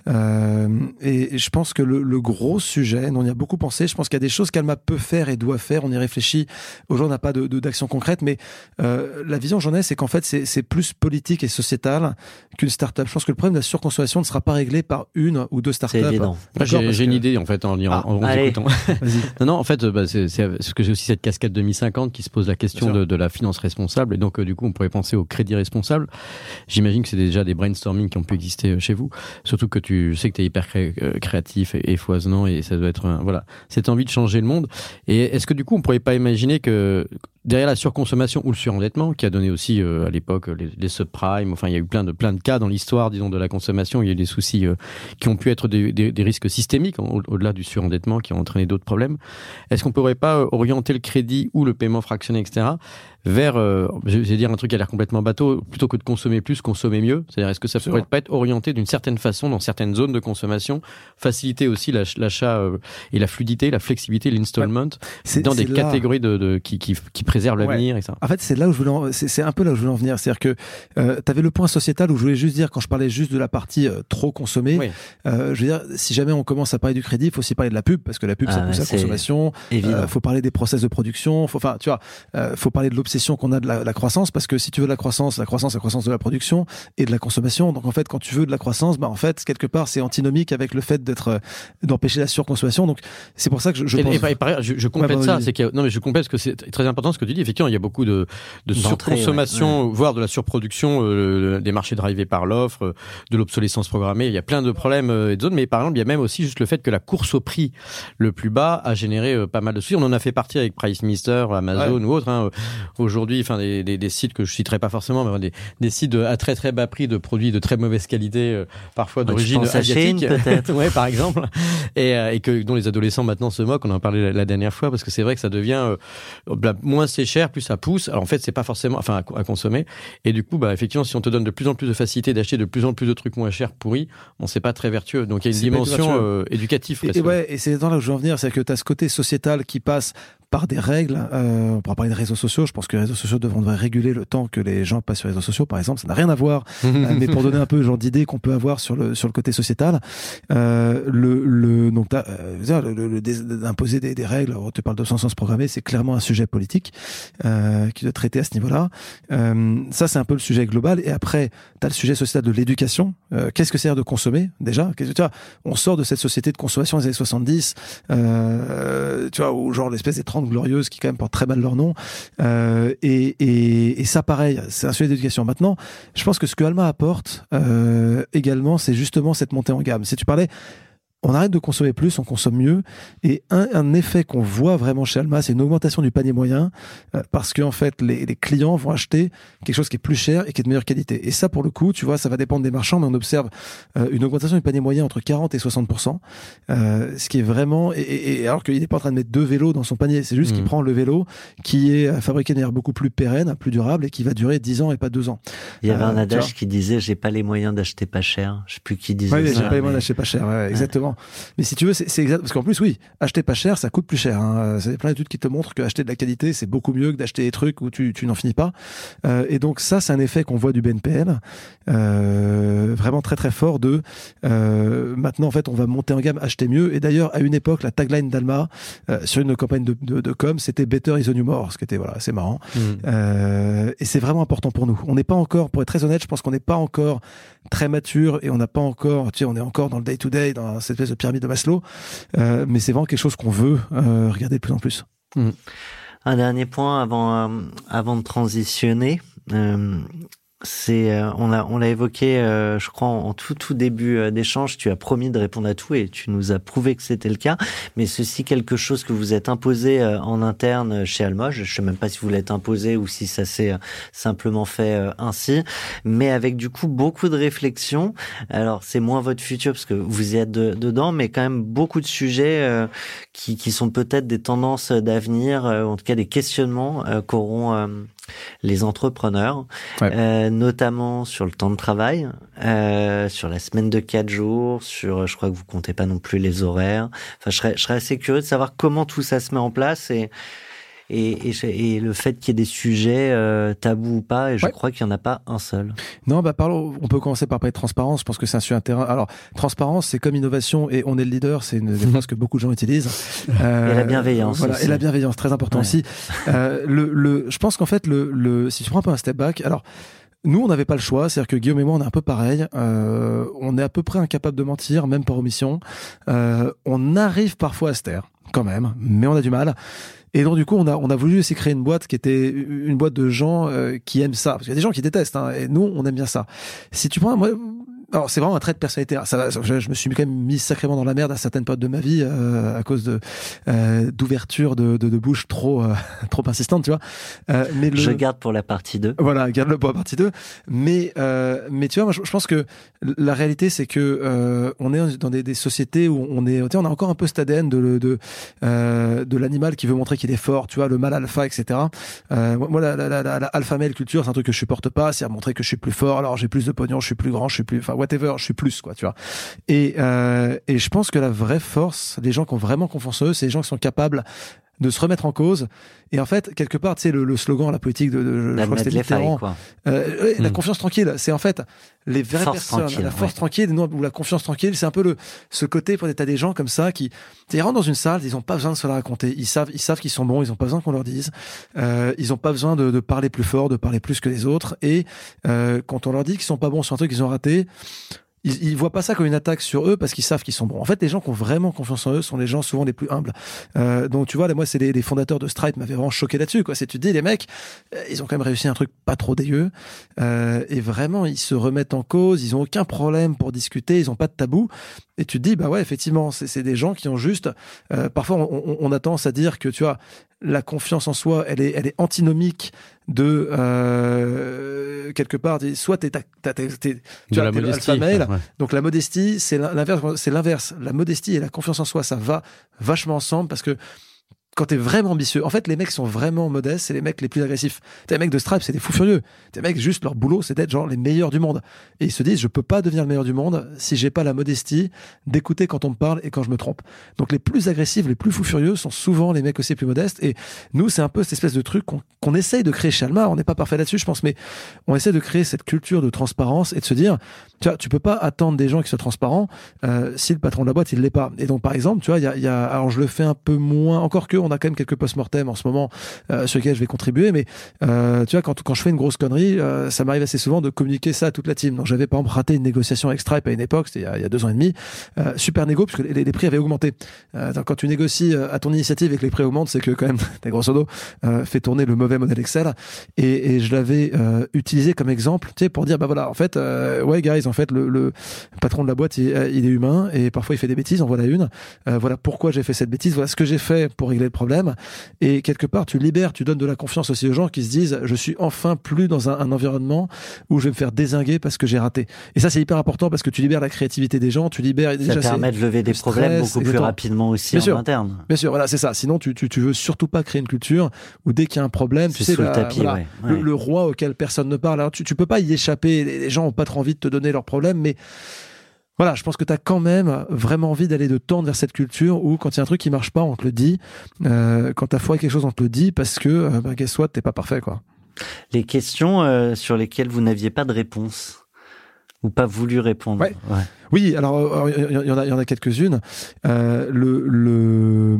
Euh, euh, et, je pense que le, gros sujet, on y a beaucoup pensé, je pense qu'il y a des choses qu'Alma peut faire et doit faire. On y réfléchit. Aujourd'hui, on n'a pas de d'action concrète, mais euh, la vision que j'en ai, c'est qu'en fait, c'est plus politique et sociétal qu'une start-up. Je pense que le problème de la surconsommation ne sera pas réglé par une ou deux start-up. J'ai une idée en fait en, en, ah, en écoutant. [LAUGHS] [LAUGHS] non, non, en fait, bah, c'est ce que j'ai aussi cette casquette 2050 qui se pose la question de, de, la finance responsable. Et donc, euh, du coup, on pourrait penser au crédit responsable. J'imagine que c'est déjà des brainstorming qui ont pu exister chez vous. Surtout que tu sais que tu es euh, créatif et, foisonnant et ça doit être voilà cette envie de changer le monde. Et est-ce que du coup on pourrait pas imaginer que derrière la surconsommation ou le surendettement, qui a donné aussi euh, à l'époque les, subprimes, enfin il y a eu plein de plein de cas dans l'histoire, disons, de la consommation, il y a eu des soucis euh, qui ont pu être des risques systémiques au-delà du surendettement qui ont entraîné d'autres problèmes. Est-ce qu'on pourrait pas orienter le crédit ou le paiement fractionné, etc vers, euh, je vais dire un truc qui a l'air complètement bateau, plutôt que de consommer plus, consommer mieux. C'est-à-dire, est-ce que ça pourrait pas être orienté d'une certaine façon dans certaines zones de consommation, faciliter aussi l'achat euh, et la fluidité, la flexibilité, l'installment dans des catégories de, de, qui, qui, qui préservent l'avenir et ça. En fait, c'est là où je voulais, c'est un peu là où je voulais en venir. C'est-à-dire que euh, tu avais le point sociétal où je voulais juste dire quand je parlais juste de la partie euh, trop consommée. Euh, je veux dire, si jamais on commence à parler du crédit, il faut aussi parler de la pub parce que la pub ça ah, pousse la consommation. Il faut parler des process de production. Faut, enfin, tu vois, faut parler de l'obsession qu'on a de la, croissance, parce que si tu veux de la croissance, la croissance, la croissance de la production et de la consommation. Donc en fait, quand tu veux de la croissance, bah en fait, quelque part, c'est antinomique avec le fait d'être euh, d'empêcher la surconsommation. Donc c'est pour ça que je, je pense. je, je complète ça, c'est non mais je complète que c'est très important ce que tu dis. Effectivement, il y a beaucoup de, de surconsommation, voire de la surproduction, euh, des marchés drivés par l'offre, de l'obsolescence programmée. Il y a plein de problèmes euh, et de zones, mais par exemple, il y a même aussi juste le fait que la course au prix le plus bas a généré pas mal de soucis. On en a fait partie avec Price Mister, Amazon ou autre. Hein aujourd'hui, enfin des, des, des, sites que je citerai pas forcément, mais des, des sites à très très bas prix de produits de très mauvaise qualité, euh, parfois d'origine asiatique, peut-être, [LAUGHS] ouais, par exemple, et, euh, et, que dont les adolescents maintenant se moquent. On en parlait la, la dernière fois parce que c'est vrai que ça devient euh, moins c'est cher, plus ça pousse. Alors en fait, c'est pas forcément, enfin, à, consommer. Et du coup, bah effectivement, si on te donne de plus en plus de facilité d'acheter de plus en plus de trucs moins chers, pourris, bon, c'est pas très vertueux. Donc il y a une dimension euh, éducative. Et, et, ouais, et c'est dans là où je veux en venir, c'est que tu as ce côté sociétal qui passe par des règles. Euh, on pourra parler de réseaux sociaux. Je pense que les réseaux sociaux devraient réguler le temps que les gens passent sur les réseaux sociaux, par exemple. Ça n'a rien à voir, [LAUGHS] euh, mais pour donner un peu le genre d'idées qu'on peut avoir sur le sur le côté sociétal, euh, le le donc euh, le, le, d'imposer des, des, règles. On te parle d'obsolescence programmée, c'est clairement un sujet politique euh, qui doit traiter à ce niveau-là. Euh, ça, c'est un peu le sujet global. Et après, tu as le sujet sociétal de l'éducation. Qu'est-ce que c'est de consommer déjà? Tu vois, On sort de cette société de consommation des années 70, tu vois, où genre l'espèce des 30 glorieuses qui quand même portent très mal leur nom. Euh, et, et, et, ça, pareil, c'est un sujet d'éducation. Maintenant, je pense que ce que Alma apporte euh, également, c'est justement cette montée en gamme. Si tu parlais on arrête de consommer plus, on consomme mieux. Et un, un effet qu'on voit vraiment chez Alma, c'est une augmentation du panier moyen, euh, parce qu'en fait, les, les, clients vont acheter quelque chose qui est plus cher et qui est de meilleure qualité. Et ça, pour le coup, tu vois, ça va dépendre des marchands, mais on observe euh, une augmentation du panier moyen entre 40 et 60% euh, ce qui est vraiment. Et, et alors qu'il n'est pas en train de mettre deux vélos dans son panier, c'est juste qu'il mmh. prend le vélo qui est fabriqué de manière beaucoup plus pérenne, plus durable et qui va durer 10 ans et pas deux ans. Il y avait un adage qui disait j'ai pas les moyens d'acheter pas cher. Je sais plus qui disait oui, j'ai pas les moyens d'acheter pas cher. Ouais, exactement. Mais si tu veux, c'est exact parce qu'en plus, oui, acheter pas cher, ça coûte plus cher. Hein. C'est plein d'études qui te montrent qu'acheter de la qualité, c'est beaucoup mieux que d'acheter des trucs où tu, tu n'en finis pas. Euh, et donc ça, c'est un effet qu'on voit du BNPL, euh, vraiment très très fort. De euh, maintenant, en fait, on va monter en gamme, acheter mieux. Et d'ailleurs, à une époque, la tagline d'Alma euh, sur une campagne de, de, de, com, c'était Better is the new more, ce qui était voilà, c'est marrant. Mmh. Euh, et c'est vraiment important pour nous. On n'est pas encore, pour être très honnête, je pense qu'on n'est pas encore très mature et on n'a pas encore, tu sais, on est encore dans le day to day, dans cette espèce de pyramide de Maslow. Euh, mais c'est vraiment quelque chose qu'on veut euh, regarder de plus en plus. Mmh. Un dernier point avant, euh, avant de transitionner. Euh, c'est euh, on a on l'a évoqué euh, je crois en, tout tout début euh, d'échange tu as promis de répondre à tout et tu nous as prouvé que c'était le cas. Mais ceci quelque chose que vous êtes imposé en interne chez Alma je, sais même pas si vous l'êtes imposé ou si ça s'est simplement fait ainsi mais avec du coup beaucoup de réflexion. Alors c'est moins votre futur parce que vous y êtes dedans mais quand même beaucoup de sujets qui qui sont peut-être des tendances d'avenir en tout cas des questionnements qu'auront les entrepreneurs, euh, notamment sur le temps de travail, euh, sur la semaine de quatre jours, sur, je crois que vous comptez pas non plus les horaires. Enfin, je serais, je serais assez curieux de savoir comment tout ça se met en place et et, et, et, le fait qu'il y ait des sujets euh, tabous ou pas, et je crois qu'il n'y en a pas un seul. Non, bah parlons, on peut commencer par parler de transparence, je pense que c'est un sujet intéressant. Alors, transparence, c'est comme innovation et on est le leader, c'est une des phrases que beaucoup de gens utilisent. Euh, [LAUGHS] et la bienveillance. Voilà, et la bienveillance, très important aussi. Euh, le, le, je pense qu'en fait, le, le, si tu prends un peu un step back, alors, nous, on n'avait pas le choix, c'est-à-dire que Guillaume et moi, on est un peu pareil. Euh, on est à peu près incapable de mentir, même par omission. Euh, on arrive parfois à se taire, quand même, mais on a du mal. Et donc du coup, on a on a voulu essayer de créer une boîte qui était une boîte de gens euh, qui aiment ça. Parce qu'il y a des gens qui détestent, hein, et nous, on aime bien ça. Si tu prends, moi, alors c'est vraiment un trait de personnalité. Ça, je, je, me suis quand même mis sacrément dans la merde à certaines périodes de ma vie euh, à cause de euh, d'ouverture de, de, de, bouche trop euh, [LAUGHS] trop insistante, tu vois. Euh, mais le... Je garde pour la partie 2. Voilà, garde-le pour la partie 2. Mais euh, mais tu vois, moi, je, je, pense que la réalité c'est que on est dans des, des, sociétés où on est, on a encore un peu cet ADN de de de l'animal qui veut montrer qu'il est fort, tu vois, le mal alpha, etc. moi, la, la, la, la, alpha male culture, c'est un truc que je supporte pas, c'est à montrer que je suis plus fort, alors j'ai plus de pognon, je suis plus grand, je suis plus, enfin whatever, je suis plus, quoi, tu vois. Et, euh, et je pense que la vraie force, les gens qui ont vraiment confiance en eux, c'est les gens qui sont capables de se remettre en cause. Et en fait, quelque part, tu sais, le, le slogan, la politique de, de la, je quoi. Euh, la hmm. confiance tranquille, c'est en fait les vraies personnes, la force tranquille, non, ou la confiance tranquille, c'est un peu le ce côté pour des des gens comme ça qui, ils rentrent dans une salle, ils ont pas besoin de se la raconter, ils savent, ils savent qu'ils sont bons, ils ont pas besoin qu'on leur dise, euh, ils ont pas besoin de, de, parler plus fort, de parler plus que les autres. Et euh, quand on leur dit qu'ils sont pas bons sur un truc qu'ils ont raté, ils, ils voient pas ça comme une attaque sur eux parce qu'ils savent qu'ils sont bons. En fait, les gens qui ont vraiment confiance en eux sont les gens souvent les plus humbles. Euh, donc tu vois, moi, c'est les, les, fondateurs de Stripe m'avaient vraiment choqué là-dessus. Quoi, c'est tu te dis les mecs, euh, ils ont quand même réussi un truc pas trop dégueu euh, et vraiment ils se remettent en cause. Ils ont aucun problème pour discuter. Ils ont pas de tabou. Et tu te dis bah ouais, effectivement, c'est des gens qui ont juste. Euh, parfois, on, on, a tendance à dire que tu vois la confiance en soi, elle est, elle est antinomique de euh, quelque part. Soit t'es, tu as la modestie, mail, donc la modestie, c'est l'inverse. C'est l'inverse. La modestie et la confiance en soi, ça va vachement ensemble parce que quand t'es vraiment ambitieux, en fait, les mecs sont vraiment modestes, c'est les mecs les plus agressifs. T'es les mecs de Stripe, c'est des fous furieux. T'es les mecs, juste leur boulot, c'est d'être genre les meilleurs du monde. Et ils se disent, je peux pas devenir le meilleur du monde si j'ai pas la modestie d'écouter quand on me parle et quand je me trompe. Donc les plus agressifs, les plus fous furieux sont souvent les mecs aussi plus modestes. Et nous, c'est un peu cette espèce de truc qu'on essaye de créer chez Alma. On n'est pas parfait là-dessus, je pense, mais on essaie de créer cette culture de transparence et de se dire, tu vois, tu peux pas attendre des gens qui soient transparents euh, si le patron de la boîte il l'est pas. Et donc par exemple, tu vois, il y a, alors je le fais un peu moins, encore que on a quand même quelques post-mortem en ce moment euh, sur lesquels je vais contribuer, mais euh, tu vois, quand, quand je fais une grosse connerie, euh, ça m'arrive assez souvent de communiquer ça à toute la team. Donc j'avais par exemple raté une négociation avec Stripe à une époque, c'était il, y a deux ans et demi, euh, super négo puisque les, prix avaient augmenté. Euh, quand tu négocies à ton initiative et que les prix augmentent, c'est que quand même, [LAUGHS] t'as grosso modo fait tourner le mauvais modèle Excel. Et, et je l'avais utilisé comme exemple, tu sais, pour dire bah voilà, en fait, ouais guys, en fait le, le patron de la boîte il, est humain et parfois il fait des bêtises. En voilà une. voilà pourquoi j'ai fait cette bêtise. Voilà ce que j'ai fait pour régler le problème. Et quelque part, tu libères, tu donnes de la confiance aussi aux gens qui se disent, je suis enfin plus dans un, un environnement où je vais me faire désinguer parce que j'ai raté. Et ça, c'est hyper important parce que tu libères la créativité des gens, tu libères. Ça permet de lever des problèmes beaucoup plus rapidement aussi bien en sûr, interne. Bien sûr, voilà, c'est ça. Sinon, tu, tu, tu veux surtout pas créer une culture où dès qu'il y a un problème, tu sais, sous la, le tapis, voilà, ouais, le, ouais. le roi auquel personne ne parle. Alors, tu, tu peux pas y échapper. Les, les gens ont pas trop envie de te donner leurs problèmes, mais voilà, je pense que tu as quand même vraiment envie d'aller de tendre vers cette culture où quand il y a un truc qui marche pas, on te le dit. Euh, quand tu as foiré quelque chose, on te le dit parce que, euh, bah, guess what, t'es pas parfait, quoi. Les questions euh, sur lesquelles vous n'aviez pas de réponse ou pas voulu répondre. Ouais. Oui, alors il y, en a, il y en a quelques-unes. Euh, le, le,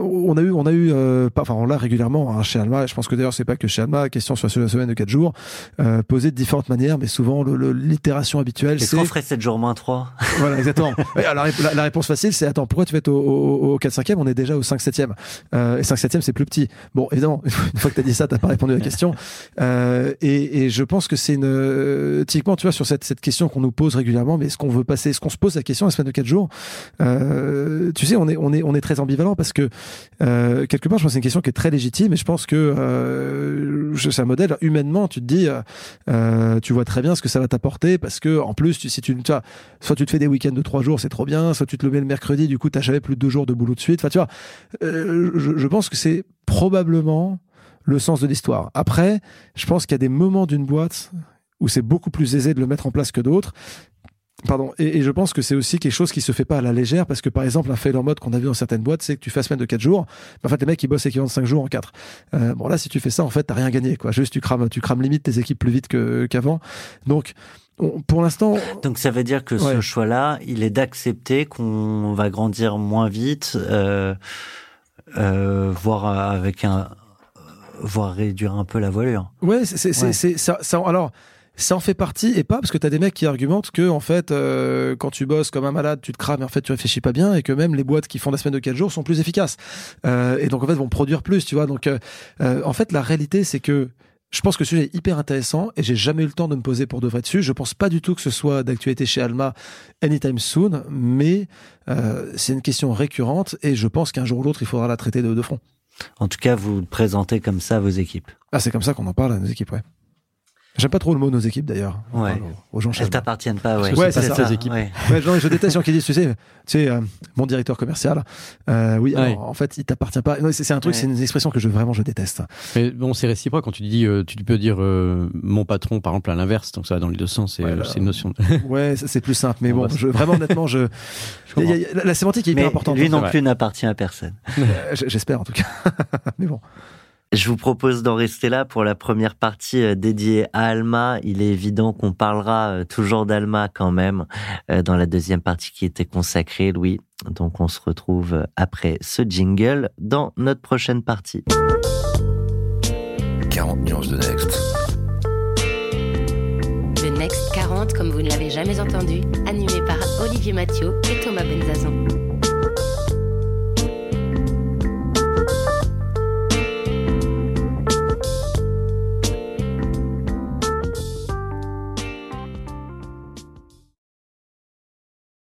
on a eu, on a eu, euh, pas, enfin on l'a régulièrement hein, chez Alma. Je pense que d'ailleurs c'est pas que chez Alma. Question sur la semaine de 4 jours, euh, posée de différentes manières, mais souvent l'itération habituelle. Qu'est-ce qu'on ferait 7 jours moins 3 [LAUGHS] Voilà, exactement. alors, la, la, réponse facile, c'est attends, pourquoi tu vas être au, au, au 4 5 e On est déjà au 5 7 e euh, Et 5 7 e c'est plus petit. Bon, évidemment, [LAUGHS] une fois que tu as dit ça, t'as pas répondu à la question. Euh, et, et je pense que c'est une, typiquement, tu vois, sur cette, cette question qu'on nous pose régulièrement, mais est-ce qu'on veut passer, est-ce qu'on se pose la question la semaine de 4 jours? Euh, Tu sais, on est, on est, on est très ambivalent parce que euh, quelque part, je pense que c'est une question qui est très légitime et je pense que euh, c'est un modèle humainement. Tu te dis, tu vois très bien ce que ça va t'apporter parce que en plus, tu, si tu, tu soit tu te fais des week-ends de 3 jours, c'est trop bien, soit tu te le mets le mercredi, du coup, t'as jamais plus de deux jours de boulot de suite. Enfin, tu vois, je pense que c'est probablement le sens de l'histoire. Après, je pense qu'il y a des moments d'une boîte où c'est beaucoup plus aisé de le mettre en place que d'autres. Pardon. Et, et, je pense que c'est aussi quelque chose qui se fait pas à la légère parce que par exemple, un failure mode qu'on a vu dans certaines boîtes, c'est que tu fais semaine de 4 jours. Mais en fait, les mecs, ils bossent équivalent de 5 jours en 4. Euh, bon, là, si tu fais ça, en fait, t'as rien gagné, quoi. Juste, tu crames, tu crames limite tes équipes plus vite que, qu'avant. Donc, on, pour l'instant. Donc, ça veut dire que Ouais. ce choix-là, il est d'accepter qu'on va grandir moins vite, euh, euh, voire avec un, voire réduire un peu la voilure. Ouais, c'est, c'est, Ouais. c'est, ça, ça, alors, ça en fait partie et pas parce que t'as des mecs qui argumentent que en fait euh, quand tu bosses comme un malade tu te crames et en fait tu réfléchis pas bien et que même les boîtes qui font la semaine de 4 jours sont plus efficaces euh, et donc en fait vont produire plus tu vois donc euh, euh, en fait la réalité c'est que je pense que ce sujet est hyper intéressant et j'ai jamais eu le temps de me poser pour de vrai dessus. Je pense pas du tout que ce soit d'actualité chez Alma anytime soon, mais euh, c'est une question récurrente et je pense qu'un jour ou l'autre il faudra la traiter de, de front. En tout cas, vous présentez comme ça vos équipes. Ah, c'est comme ça qu'on en parle à nos équipes, ouais. J'aime pas trop le mot nos équipes d'ailleurs. Ouais. Enfin, aux gens Elles t'appartiennent pas, ouais. Ouais, c'est ça. Ces équipes. Ouais. Ouais, genre, je déteste les gens qui disent, tu sais, tu sais, euh, mon directeur commercial, euh, oui, Ouais. alors, en fait, il t'appartient pas. Non, C'est c'est un truc, Ouais. c'est une expression que je vraiment je déteste. Mais bon, c'est réciproque quand tu dis, euh, tu peux dire euh, mon patron, par exemple, à l'inverse, donc ça va dans les deux sens, c'est Ouais, euh, bah, c'est une notion. de- [LAUGHS] Ouais, c'est plus simple, mais On [LAUGHS] bon, va- je, vraiment honnêtement, je, Je il y a- il y a- la, la sémantique est hyper importante. lui hein. non plus n'appartient à personne. [LAUGHS] Euh, J'espère en tout cas. mais bon. Je vous propose d'en rester là pour la première partie euh, dédiée à Alma. Il est évident qu'on parlera euh, toujours d'Alma quand même euh, dans la deuxième partie qui était consacrée, Louis. Donc on se retrouve après ce jingle dans notre prochaine partie. 40 nuances de Next. Le Next 40, comme vous ne l'avez jamais entendu, animé par Olivier Mathieu et Thomas Benzazan.